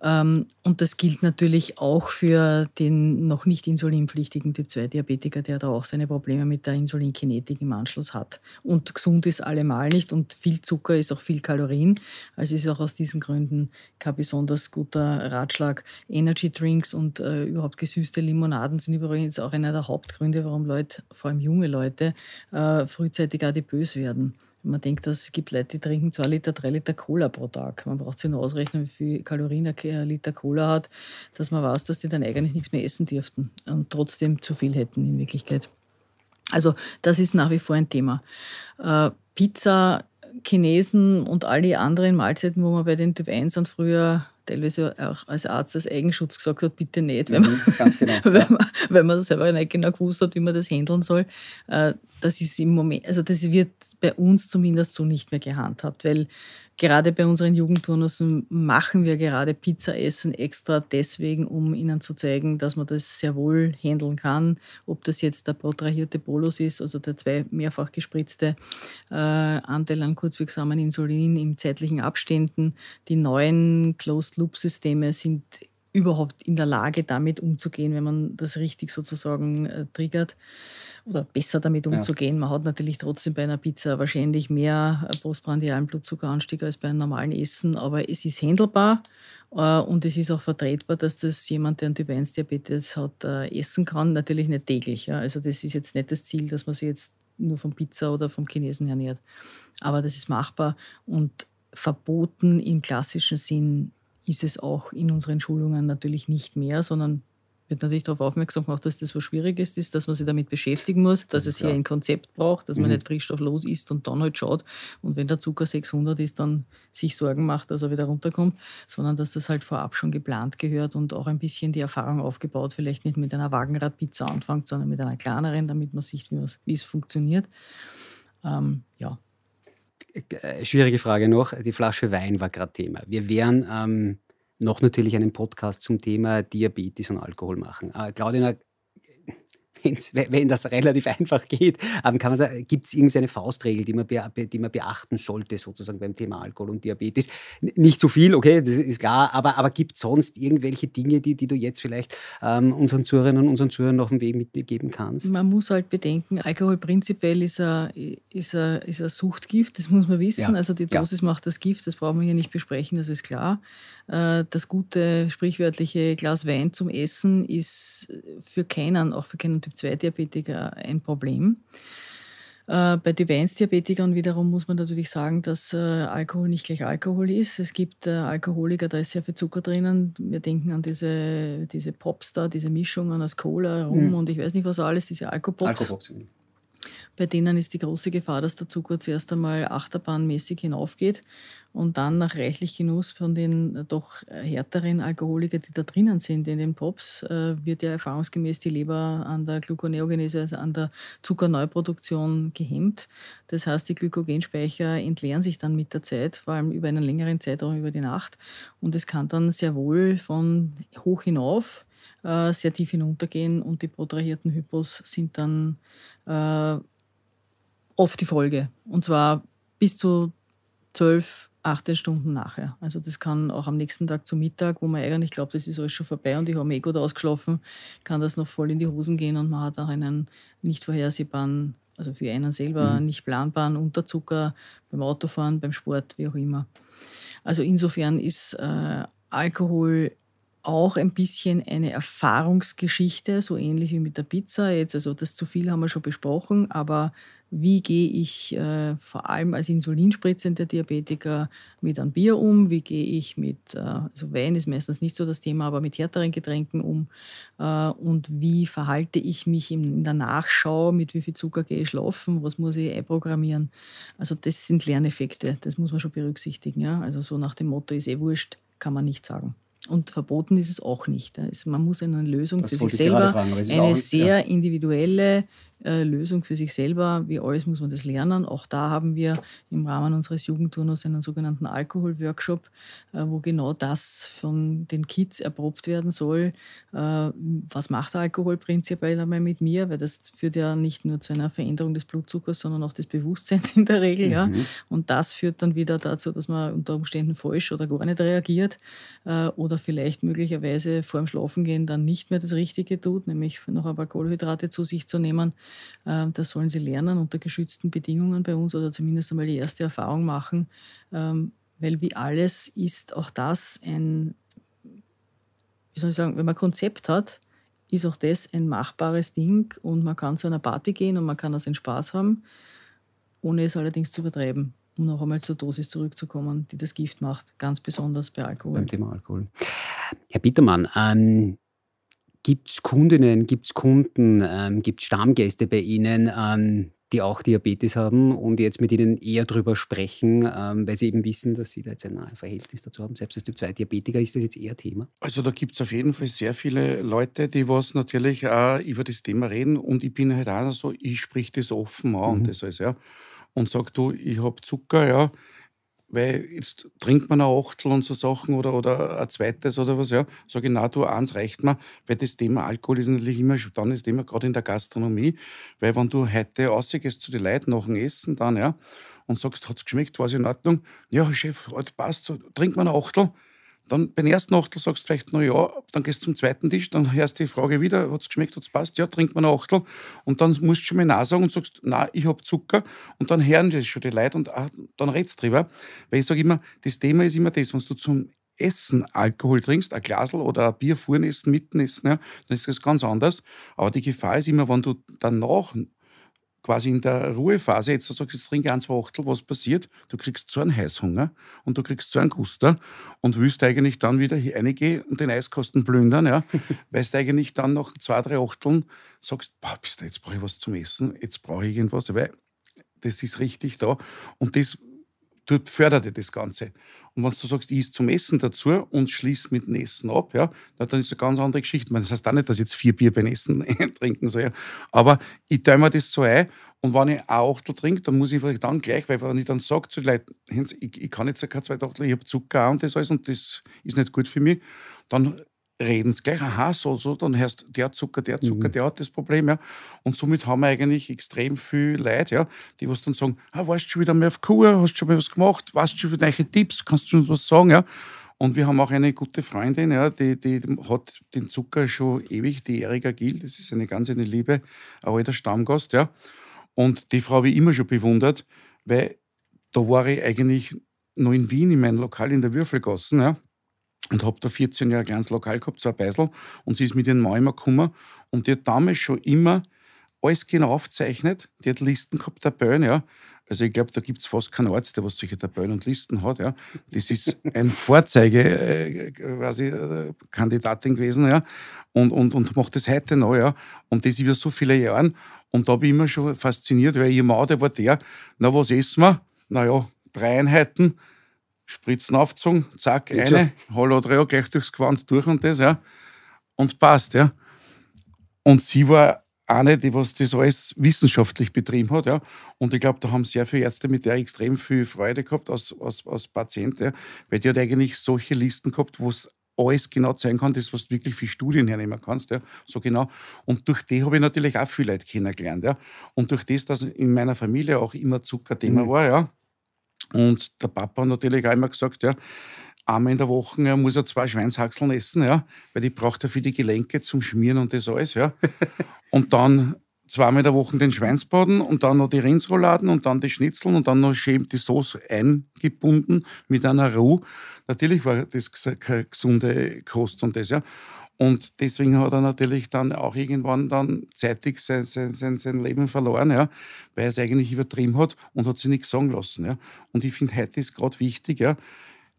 Ähm, und das gilt natürlich auch für den noch nicht insulinpflichtigen Typ 2 Diabetiker, der da auch seine Probleme Probleme mit der Insulinkinetik im Anschluss hat. Und gesund ist allemal nicht und viel Zucker ist auch viel Kalorien. Also ist auch aus diesen Gründen kein besonders guter Ratschlag. Energy Drinks und äh, überhaupt gesüßte Limonaden sind übrigens auch einer der Hauptgründe, warum Leute, vor allem junge Leute, äh, frühzeitig adipös werden. Man denkt, es gibt Leute, die trinken zwei Liter, drei Liter Cola pro Tag. Man braucht sich nur ausrechnen, wie viel Kalorien ein Liter Cola hat, dass man weiß, dass die dann eigentlich nichts mehr essen dürften und trotzdem zu viel hätten in Wirklichkeit. Also das ist nach wie vor ein Thema. Äh, Pizza, Chinesen und all die anderen Mahlzeiten, wo man bei den Typ 1 und früher teilweise auch als Arzt als Eigenschutz gesagt hat, bitte nicht, wenn man, mhm, genau, wenn, man, wenn man selber nicht genau gewusst hat, wie man das handeln soll. Äh, das ist im Moment, also das wird bei uns zumindest so nicht mehr gehandhabt, weil gerade bei unseren Jugendturnussen machen wir gerade Pizza essen extra deswegen, um ihnen zu zeigen, dass man das sehr wohl handeln kann. Ob das jetzt der protrahierte Bolus ist, also der zwei mehrfach gespritzte äh, Anteil an kurzwirksamen Insulin in zeitlichen Abständen. Die neuen Closed-Loop-Systeme sind überhaupt in der Lage, damit umzugehen, wenn man das richtig sozusagen äh, triggert oder besser damit umzugehen. Ja. Man hat natürlich trotzdem bei einer Pizza wahrscheinlich mehr äh, postprandialen Blutzuckeranstieg als bei einem normalen Essen, aber es ist handelbar äh, und es ist auch vertretbar, dass das jemand, der einen Typ 1 Diabetes hat, äh, essen kann. Natürlich nicht täglich. Ja. Also das ist jetzt nicht das Ziel, dass man sich jetzt nur vom Pizza oder vom Chinesen ernährt. Aber das ist machbar und verboten im klassischen Sinn ist es auch in unseren Schulungen natürlich nicht mehr, sondern wird natürlich darauf aufmerksam gemacht, dass das was Schwieriges ist, dass man sich damit beschäftigen muss, dass es hier ein Konzept braucht, dass man mhm. nicht frischstofflos isst und dann halt schaut und wenn der Zucker 600 ist, dann sich Sorgen macht, dass er wieder runterkommt, sondern dass das halt vorab schon geplant gehört und auch ein bisschen die Erfahrung aufgebaut, vielleicht nicht mit einer Wagenradpizza anfängt, sondern mit einer kleineren, damit man sieht, wie es funktioniert. Ähm, ja. Äh, schwierige Frage noch. Die Flasche Wein war gerade Thema. Wir wären ähm, noch natürlich einen Podcast zum Thema Diabetes und Alkohol machen. Äh, Claudina, wenn das relativ einfach geht, ähm, kann man sagen, gibt es irgendeine Faustregel, die man, die man beachten sollte, sozusagen beim Thema Alkohol und Diabetes? Nicht so viel, okay, das ist klar, aber, aber gibt es sonst irgendwelche Dinge, die, die du jetzt vielleicht ähm, unseren Zuhörerinnen und unseren Zuhörern auf dem Weg mitgeben kannst? Man muss halt bedenken, Alkohol prinzipiell ist ein, ist ein, ist ein Suchtgift, das muss man wissen. Ja. Also die Dosis ja. macht das Gift, das brauchen wir hier nicht besprechen, das ist klar. Äh, das gute, sprichwörtliche Glas Wein zum Essen ist für keinen, auch für keinen Typ 2-Diabetiker, ein Problem. Äh, bei Typ 1-Diabetikern wiederum muss man natürlich sagen, dass äh, Alkohol nicht gleich Alkohol ist. Es gibt Alkoholiker, da ist sehr viel Zucker drinnen. Wir denken an diese, diese Popstar, diese Mischungen aus Cola, Rum mhm. und ich weiß nicht was alles, diese Alkopops. Alkopops. Bei denen ist die große Gefahr, dass der Zucker zuerst einmal achterbahnmäßig hinaufgeht und dann nach reichlich Genuss von den doch härteren Alkoholiker, die da drinnen sind in den Pops, äh, wird ja erfahrungsgemäß die Leber an der Gluconeogenese, also an der Zuckerneuproduktion gehemmt. Das heißt, die Glykogenspeicher entleeren sich dann mit der Zeit, vor allem über einen längeren Zeitraum, über die Nacht. Und es kann dann sehr wohl von hoch hinauf äh, sehr tief hinuntergehen und die protrahierten Hypos sind dann äh, oft die Folge. Und zwar bis zu 12, 18 Stunden nachher. Also das kann auch am nächsten Tag zu Mittag, wo man eigentlich glaubt, das ist alles schon vorbei und ich habe eh gut ausgeschlafen, kann das noch voll in die Hosen gehen und man hat auch einen nicht vorhersehbaren, also für einen selber mhm. nicht planbaren Unterzucker beim Autofahren, beim Sport, wie auch immer. Also insofern ist äh, Alkohol auch ein bisschen eine Erfahrungsgeschichte, so ähnlich wie mit der Pizza. Jetzt, also das zu viel haben wir schon besprochen, aber wie gehe ich äh, vor allem als insulinspritzender Diabetiker mit einem Bier um, wie gehe ich mit, äh, also Wein ist meistens nicht so das Thema, aber mit härteren Getränken um äh, und wie verhalte ich mich in der Nachschau, mit wie viel Zucker gehe ich schlafen, was muss ich einprogrammieren. Also das sind Lerneffekte, das muss man schon berücksichtigen. Ja? Also so nach dem Motto, ist eh wurscht, kann man nicht sagen. Und verboten ist es auch nicht. Man muss eine Lösung das für sich selber, fragen, eine sehr ja. individuelle äh, Lösung für sich selber. Wie alles muss man das lernen. Auch da haben wir im Rahmen unseres Jugendturnus einen sogenannten Alkohol-Workshop, äh, wo genau das von den Kids erprobt werden soll. Äh, was macht Alkohol prinzipiell einmal mit mir? Weil das führt ja nicht nur zu einer Veränderung des Blutzuckers, sondern auch des Bewusstseins in der Regel. Mhm. Ja. Und das führt dann wieder dazu, dass man unter Umständen falsch oder gar nicht reagiert oder vielleicht möglicherweise vor dem Schlafengehen dann nicht mehr das Richtige tut, nämlich noch ein paar Kohlenhydrate zu sich zu nehmen. Ähm, das sollen sie lernen unter geschützten Bedingungen bei uns oder zumindest einmal die erste Erfahrung machen, ähm, weil wie alles ist auch das ein, wie soll ich sagen, wenn man Konzept hat, ist auch das ein machbares Ding und man kann zu einer Party gehen und man kann also einen Spaß haben, ohne es allerdings zu übertreiben um noch einmal zur Dosis zurückzukommen, die das Gift macht, ganz besonders bei Alkohol. Beim Thema Alkohol. Herr Bittermann, ähm, Gibt es Kundinnen, gibt es Kunden, ähm, gibt es Stammgäste bei Ihnen, ähm, die auch Diabetes haben und jetzt mit Ihnen eher darüber sprechen, ähm, weil Sie eben wissen, dass Sie da jetzt ein Verhältnis dazu haben. Selbst als Typ 2 Diabetiker ist das jetzt eher Thema? Also da gibt es auf jeden Fall sehr viele Leute, die was natürlich auch über das Thema reden und ich bin halt auch so, ich sprich das offen an mhm. und das alles, ja. Und sag du, ich habe Zucker, ja weil jetzt trinkt man ein Achtel und so Sachen oder, oder ein zweites oder was, ja. Sag ich, na du, eins reicht mir, weil das Thema Alkohol ist natürlich immer dann das Thema, gerade in der Gastronomie, weil wenn du heute rausgehst zu den Leuten nach dem Essen dann, ja, und sagst, hat es geschmeckt, war es in Ordnung? Ja, Chef, halt passt, so, trinkt man ein Achtel. Dann beim ersten Achtel sagst du vielleicht, na ja, dann gehst du zum zweiten Tisch, dann hörst du die Frage wieder, hat es geschmeckt, hat es passt? Ja, trinkt man ein Achtel. Und dann musst du schon mal Nein sagen und sagst, na, ich habe Zucker. Und dann hören das schon die Leute und ah, dann redst du drüber. Weil ich sage immer, das Thema ist immer das, wenn du zum Essen Alkohol trinkst, ein Glasel oder ein Bier vorn essen, mitten essen, ja, dann ist das ganz anders. Aber die Gefahr ist immer, wenn du danach quasi in der Ruhephase jetzt sagst, jetzt trinke ein, zwei Achtel, was passiert? Du kriegst so einen Heißhunger und du kriegst so einen Guster und willst eigentlich dann wieder hier reingehen und den Eiskasten plündern, ja, weil du eigentlich dann nach zwei, drei Achteln sagst, boah, bist du, jetzt brauche ich was zum Essen, jetzt brauche ich irgendwas, weil das ist richtig da und das fördert das Ganze. Und wenn du sagst, ich isst zum Essen dazu und schließt mit dem Essen ab, ja, dann ist es eine ganz andere Geschichte. Das heißt auch nicht, dass ich jetzt vier Bier beim Essen trinken soll. Aber ich teile mir das so ein und wenn ich ein Achtel trinke, dann muss ich dann gleich, weil wenn ich dann sage zu den Leuten, ich, ich kann jetzt kein zwei Achtel, ich habe Zucker und das alles und das ist nicht gut für mich, dann reden sie gleich, aha, so, so, dann hörst der Zucker, der Zucker, mhm. der hat das Problem, ja. Und somit haben wir eigentlich extrem viel Leute, ja, die was dann sagen, ah, warst du schon wieder mal auf Kur, hast du schon mal was gemacht, weißt du schon wieder neue Tipps, kannst du uns was sagen, ja. Und wir haben auch eine gute Freundin, ja, die, die hat den Zucker schon ewig, die Erika Gill, das ist eine ganz eine Liebe, ein alter Stammgast, ja. Und die Frau habe ich immer schon bewundert, weil da war ich eigentlich noch in Wien in meinem Lokal in der Würfelgassen, ja und habe da 14 Jahre ein kleines Lokal gehabt, so ein Beisel. Und sie ist mit ihren Mann immer gekommen. Und die hat damals schon immer alles genau aufgezeichnet. Die hat Listen gehabt, Tabellen, ja. Also ich glaube, da gibt es fast keinen Arzt, der was solche Tabellen und Listen hat, ja. Das ist ein Vorzeige, äh, quasi äh, Kandidatin gewesen, ja. Und, und, und macht das heute noch, ja. Und das über so viele Jahre. Und da bin ich immer schon fasziniert, weil ihr Mann, der war der, na, was essen wir? Naja, drei Einheiten Spritzen aufgezogen, zack, Geht eine, Hallo Dreh, gleich durchs Gewand durch und das, ja. Und passt, ja. Und sie war eine, die was das alles wissenschaftlich betrieben hat, ja. Und ich glaube, da haben sehr viele Ärzte mit der extrem viel Freude gehabt als, als, als Patient, ja. Weil die hat eigentlich solche Listen gehabt, wo es alles genau zeigen kann, das, was du wirklich für Studien hernehmen kannst, ja, so genau. Und durch die habe ich natürlich auch viele Leute kennengelernt, ja. Und durch das, dass in meiner Familie auch immer Zuckerthema mhm. war, ja, und der Papa hat natürlich auch immer gesagt, ja, einmal in der Woche ja, muss er zwei Schweinshaxeln essen, ja, weil die braucht er für die Gelenke zum Schmieren und das alles, ja. und dann zweimal in der Woche den Schweinsbraten und dann noch die Rindsrouladen und dann die Schnitzeln und dann noch schön die Sauce eingebunden mit einer Ruhe. Natürlich war das keine gesunde Kost und das, ja. Und deswegen hat er natürlich dann auch irgendwann dann zeitig sein, sein, sein, sein Leben verloren, ja, weil er es eigentlich übertrieben hat und hat sich nichts sagen lassen. Ja. Und ich finde, heute ist gerade wichtig, ja,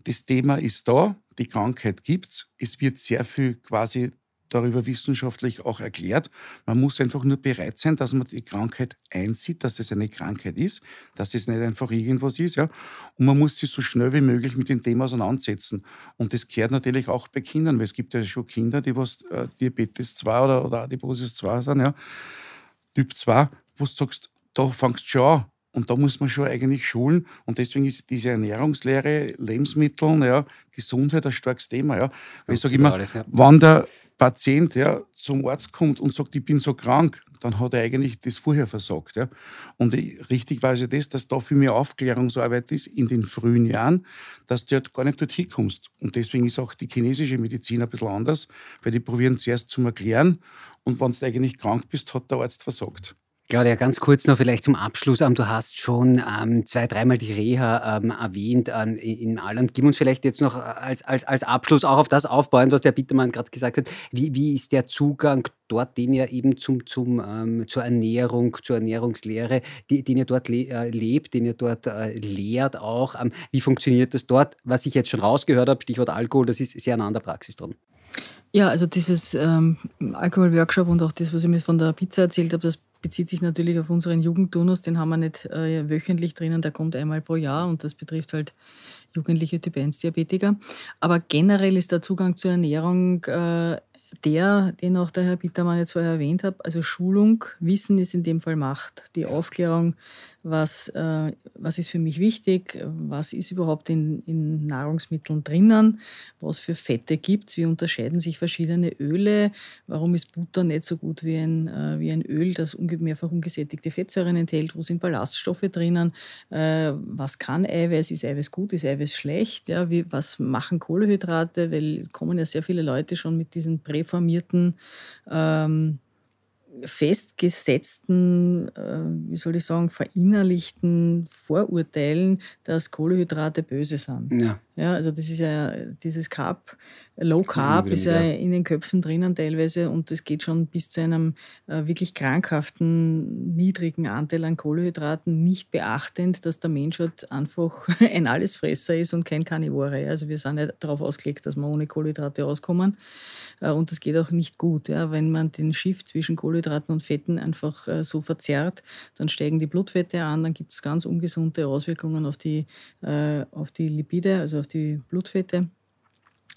das Thema ist da, die Krankheit gibt es, es wird sehr viel quasi darüber wissenschaftlich auch erklärt. Man muss einfach nur bereit sein, dass man die Krankheit einsieht, dass es eine Krankheit ist, dass es nicht einfach irgendwas ist. Ja? Und man muss sich so schnell wie möglich mit dem Thema auseinandersetzen. Und das gehört natürlich auch bei Kindern, weil es gibt ja schon Kinder, die was äh, Diabetes 2 oder, oder Adiposis 2 sind, ja? Typ 2, wo du sagst, da fangst du schon an. Und da muss man schon eigentlich schulen. Und deswegen ist diese Ernährungslehre, Lebensmittel, ja, Gesundheit ein starkes Thema. Ja. ich sage immer, alles, ja. wann der Patient ja, zum Arzt kommt und sagt, ich bin so krank, dann hat er eigentlich das vorher versagt. Ja. Und richtig weiß ich das, dass da viel mehr Aufklärungsarbeit ist in den frühen Jahren, dass du halt gar nicht dorthin kommst. Und deswegen ist auch die chinesische Medizin ein bisschen anders, weil die probieren zuerst zum Erklären und wenn du eigentlich krank bist, hat der Arzt versagt. Claudia, ganz kurz noch vielleicht zum Abschluss. Ähm, du hast schon ähm, zwei, dreimal die Reha ähm, erwähnt in Alland. Gib uns vielleicht jetzt noch als, als, als Abschluss auch auf das aufbauen, was der Bittermann gerade gesagt hat. Wie, wie ist der Zugang dort, den ihr eben zum, zum, zur Ernährung, zur Ernährungslehre, den ihr dort le äh, lebt, den ihr dort äh, lehrt auch? Wie funktioniert das dort? Was ich jetzt schon rausgehört habe, Stichwort Alkohol, das ist sehr nah an der Praxis dran. Ja, also dieses ähm, Alkohol-Workshop und auch das, was ich mir von der Pizza erzählt habe, das bezieht sich natürlich auf unseren Jugendturnus. Den haben wir nicht äh, wöchentlich drinnen, der kommt einmal pro Jahr und das betrifft halt jugendliche Typ 1 Diabetiker. Aber generell ist der Zugang zur Ernährung äh, der, den auch der Herr Bittermann jetzt vorher erwähnt hat, also Schulung, Wissen ist in dem Fall Macht. Die Aufklärung was, äh, was ist für mich wichtig, was ist überhaupt in, in Nahrungsmitteln drinnen, was für Fette gibt es, wie unterscheiden sich verschiedene Öle, warum ist Butter nicht so gut wie ein, äh, wie ein Öl, das mehrfach ungesättigte Fettsäuren enthält, wo sind Ballaststoffe drinnen, äh, was kann Eiweiß, ist Eiweiß gut, ist Eiweiß schlecht, ja, wie, was machen Kohlenhydrate, weil kommen ja sehr viele Leute schon mit diesen präformierten ähm, festgesetzten, äh, wie soll ich sagen, verinnerlichten Vorurteilen, dass Kohlenhydrate böse sind. Ja. Ja, also das ist ja dieses Carb, Low Carb ist ja in den Köpfen drinnen teilweise und das geht schon bis zu einem äh, wirklich krankhaften, niedrigen Anteil an Kohlenhydraten, nicht beachtend, dass der Mensch halt einfach ein Allesfresser ist und kein Karnivore. Also wir sind nicht darauf ausgelegt, dass wir ohne Kohlenhydrate auskommen äh, und das geht auch nicht gut. Ja. Wenn man den Shift zwischen Kohlenhydraten und Fetten einfach äh, so verzerrt, dann steigen die Blutfette an, dann gibt es ganz ungesunde Auswirkungen auf die, äh, auf die Lipide, also auf die Blutfette.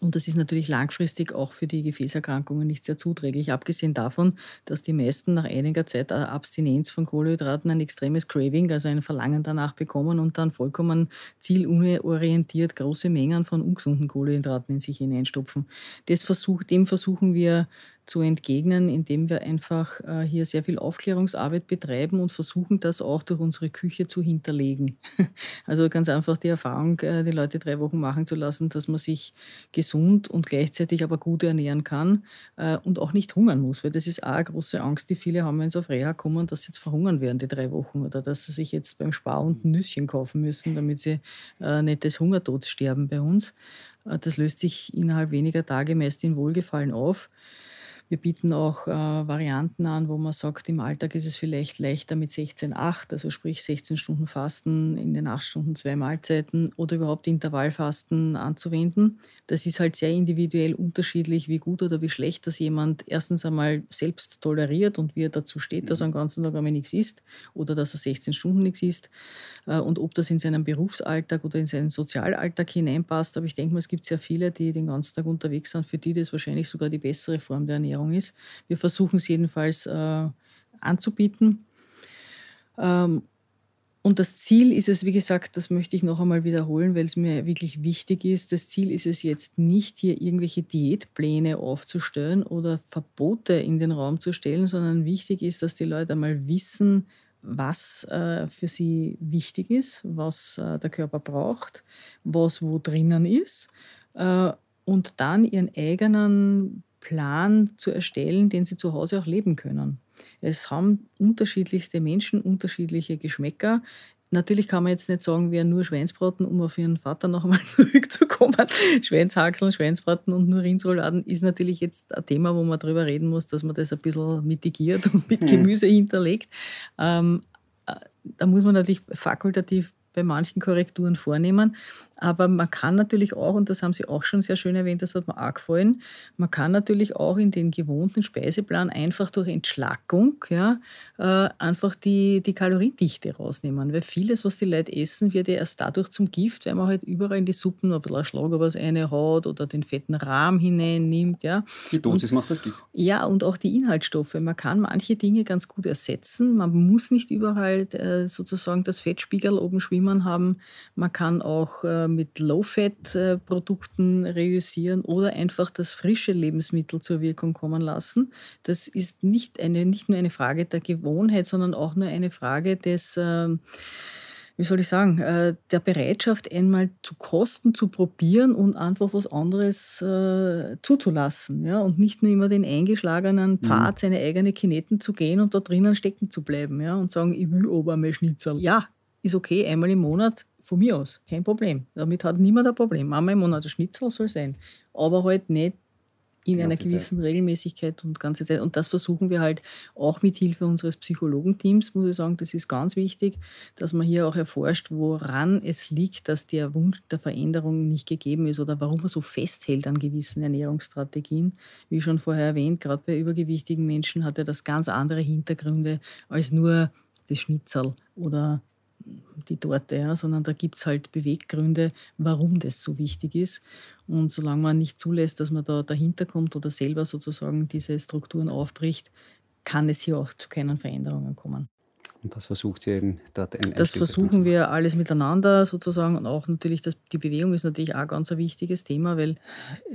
Und das ist natürlich langfristig auch für die Gefäßerkrankungen nicht sehr zuträglich. Abgesehen davon, dass die meisten nach einiger Zeit Abstinenz von Kohlenhydraten ein extremes Craving, also ein Verlangen danach bekommen und dann vollkommen zielunorientiert große Mengen von ungesunden Kohlenhydraten in sich hineinstopfen. Das versuch, dem versuchen wir zu entgegnen, indem wir einfach äh, hier sehr viel Aufklärungsarbeit betreiben und versuchen, das auch durch unsere Küche zu hinterlegen. Also ganz einfach die Erfahrung, äh, die Leute drei Wochen machen zu lassen, dass man sich gesund und gleichzeitig aber gut ernähren kann äh, und auch nicht hungern muss, weil das ist auch eine große Angst, die viele haben, wenn sie auf Reha kommen, dass sie jetzt verhungern werden, die drei Wochen, oder dass sie sich jetzt beim Spar und ein Nüsschen kaufen müssen, damit sie nicht des Hungertods sterben bei uns. Das löst sich innerhalb weniger Tage meist in Wohlgefallen auf. Wir bieten auch äh, Varianten an, wo man sagt, im Alltag ist es vielleicht leichter mit 16,8, also sprich 16 Stunden Fasten in den 8 Stunden zwei Mahlzeiten oder überhaupt Intervallfasten anzuwenden. Das ist halt sehr individuell unterschiedlich, wie gut oder wie schlecht das jemand erstens einmal selbst toleriert und wie er dazu steht, dass er am ganzen Tag einmal nichts isst oder dass er 16 Stunden nichts isst äh, und ob das in seinen Berufsalltag oder in seinen Sozialalltag hineinpasst. Aber ich denke mal, es gibt sehr viele, die den ganzen Tag unterwegs sind, für die das wahrscheinlich sogar die bessere Form der Ernährung Ernährung ist. Wir versuchen es jedenfalls äh, anzubieten. Ähm, und das Ziel ist es, wie gesagt, das möchte ich noch einmal wiederholen, weil es mir wirklich wichtig ist. Das Ziel ist es jetzt nicht, hier irgendwelche Diätpläne aufzustellen oder Verbote in den Raum zu stellen, sondern wichtig ist, dass die Leute einmal wissen, was äh, für sie wichtig ist, was äh, der Körper braucht, was wo drinnen ist äh, und dann ihren eigenen Plan zu erstellen, den sie zu Hause auch leben können. Es haben unterschiedlichste Menschen unterschiedliche Geschmäcker. Natürlich kann man jetzt nicht sagen, wer nur Schweinsbraten, um auf ihren Vater noch einmal zurückzukommen. Schweinshaxeln, Schweinsbraten und nur Rindsrouladen ist natürlich jetzt ein Thema, wo man darüber reden muss, dass man das ein bisschen mitigiert und mit hm. Gemüse hinterlegt. Ähm, äh, da muss man natürlich fakultativ bei manchen Korrekturen vornehmen. Aber man kann natürlich auch, und das haben Sie auch schon sehr schön erwähnt, das hat mir auch gefallen, man kann natürlich auch in den gewohnten Speiseplan einfach durch Entschlackung ja, äh, einfach die, die Kaloriendichte rausnehmen. Weil vieles, was die Leute essen, wird ja erst dadurch zum Gift, weil man halt überall in die Suppen ein bisschen Schlag was eine haut oder den fetten Rahm hineinnimmt. Ja. Die Dosis und, macht das Gift. Ja, und auch die Inhaltsstoffe. Man kann manche Dinge ganz gut ersetzen. Man muss nicht überall äh, sozusagen das Fettspiegel oben schwimmen haben. Man kann auch äh, mit Low-Fat-Produkten reüssieren oder einfach das frische Lebensmittel zur Wirkung kommen lassen. Das ist nicht, eine, nicht nur eine Frage der Gewohnheit, sondern auch nur eine Frage des, ähm, wie soll ich sagen, äh, der Bereitschaft, einmal zu kosten, zu probieren und einfach was anderes äh, zuzulassen. Ja? Und nicht nur immer den eingeschlagenen mhm. Pfad, mhm. seine eigene Kineten zu gehen und da drinnen stecken zu bleiben ja? und sagen, ich will aber mal Schnitzel. Ja, ist okay, einmal im Monat von mir aus, kein Problem. Damit hat niemand ein Problem. Einmal im Monat ein Schnitzel soll sein, aber halt nicht in einer gewissen Zeit. Regelmäßigkeit und ganze Zeit. Und das versuchen wir halt auch mit Hilfe unseres Psychologenteams, muss ich sagen, das ist ganz wichtig, dass man hier auch erforscht, woran es liegt, dass der Wunsch der Veränderung nicht gegeben ist oder warum man so festhält an gewissen Ernährungsstrategien. Wie schon vorher erwähnt, gerade bei übergewichtigen Menschen hat er das ganz andere Hintergründe als nur das Schnitzel oder die Torte, ja, sondern da gibt es halt Beweggründe, warum das so wichtig ist. Und solange man nicht zulässt, dass man da dahinter kommt oder selber sozusagen diese Strukturen aufbricht, kann es hier auch zu keinen Veränderungen kommen. Und das versucht ihr eben dort ein, Das versuchen wir alles miteinander sozusagen und auch natürlich, das, die Bewegung ist natürlich auch ganz ein wichtiges Thema, weil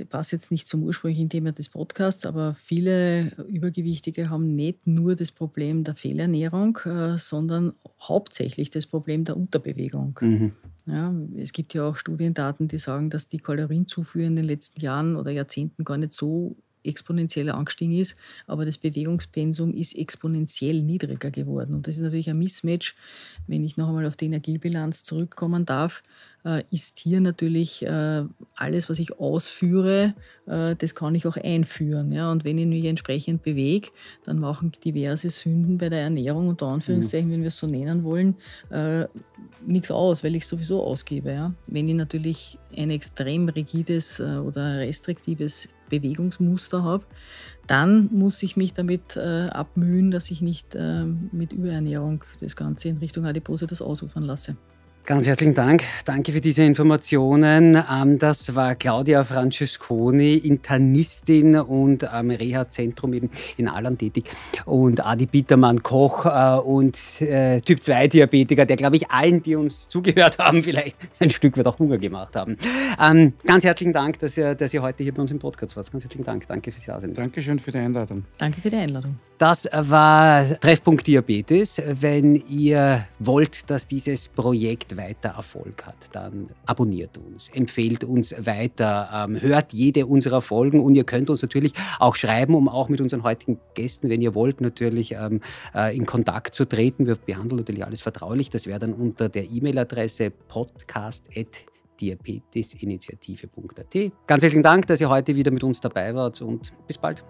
passt jetzt nicht zum ursprünglichen Thema des Podcasts, aber viele Übergewichtige haben nicht nur das Problem der Fehlernährung, äh, sondern hauptsächlich das Problem der Unterbewegung. Mhm. Ja, es gibt ja auch Studiendaten, die sagen, dass die Kalorienzufuhr in den letzten Jahren oder Jahrzehnten gar nicht so exponentiell angestiegen ist, aber das Bewegungspensum ist exponentiell niedriger geworden. Und das ist natürlich ein Mismatch, wenn ich noch einmal auf die Energiebilanz zurückkommen darf, äh, ist hier natürlich äh, alles, was ich ausführe, äh, das kann ich auch einführen. Ja? Und wenn ich mich entsprechend bewege, dann machen diverse Sünden bei der Ernährung, unter Anführungszeichen, mhm. wenn wir es so nennen wollen, nichts aus, weil ich sowieso ausgebe. Ja? Wenn ich natürlich ein extrem rigides oder restriktives Bewegungsmuster habe, dann muss ich mich damit äh, abmühen, dass ich nicht äh, mit Überernährung das Ganze in Richtung Adipositas ausufern lasse. Ganz herzlichen Dank. Danke für diese Informationen. Ähm, das war Claudia Francesconi, Internistin und am Reha-Zentrum eben in Alland tätig. Und Adi Bittermann, Koch äh, und äh, Typ-2-Diabetiker, der, glaube ich, allen, die uns zugehört haben, vielleicht ein Stück weit auch Hunger gemacht haben. Ähm, ganz herzlichen Dank, dass ihr, dass ihr heute hier bei uns im Podcast wart. Ganz herzlichen Dank. Danke fürs Dasein. Dankeschön für die Einladung. Danke für die Einladung. Das war Treffpunkt Diabetes. Wenn ihr wollt, dass dieses Projekt weiter Erfolg hat, dann abonniert uns, empfehlt uns weiter, ähm, hört jede unserer Folgen und ihr könnt uns natürlich auch schreiben, um auch mit unseren heutigen Gästen, wenn ihr wollt, natürlich ähm, äh, in Kontakt zu treten. Wir behandeln natürlich alles vertraulich. Das wäre dann unter der E-Mail-Adresse podcast.diabetesinitiative.at. Ganz herzlichen Dank, dass ihr heute wieder mit uns dabei wart und bis bald.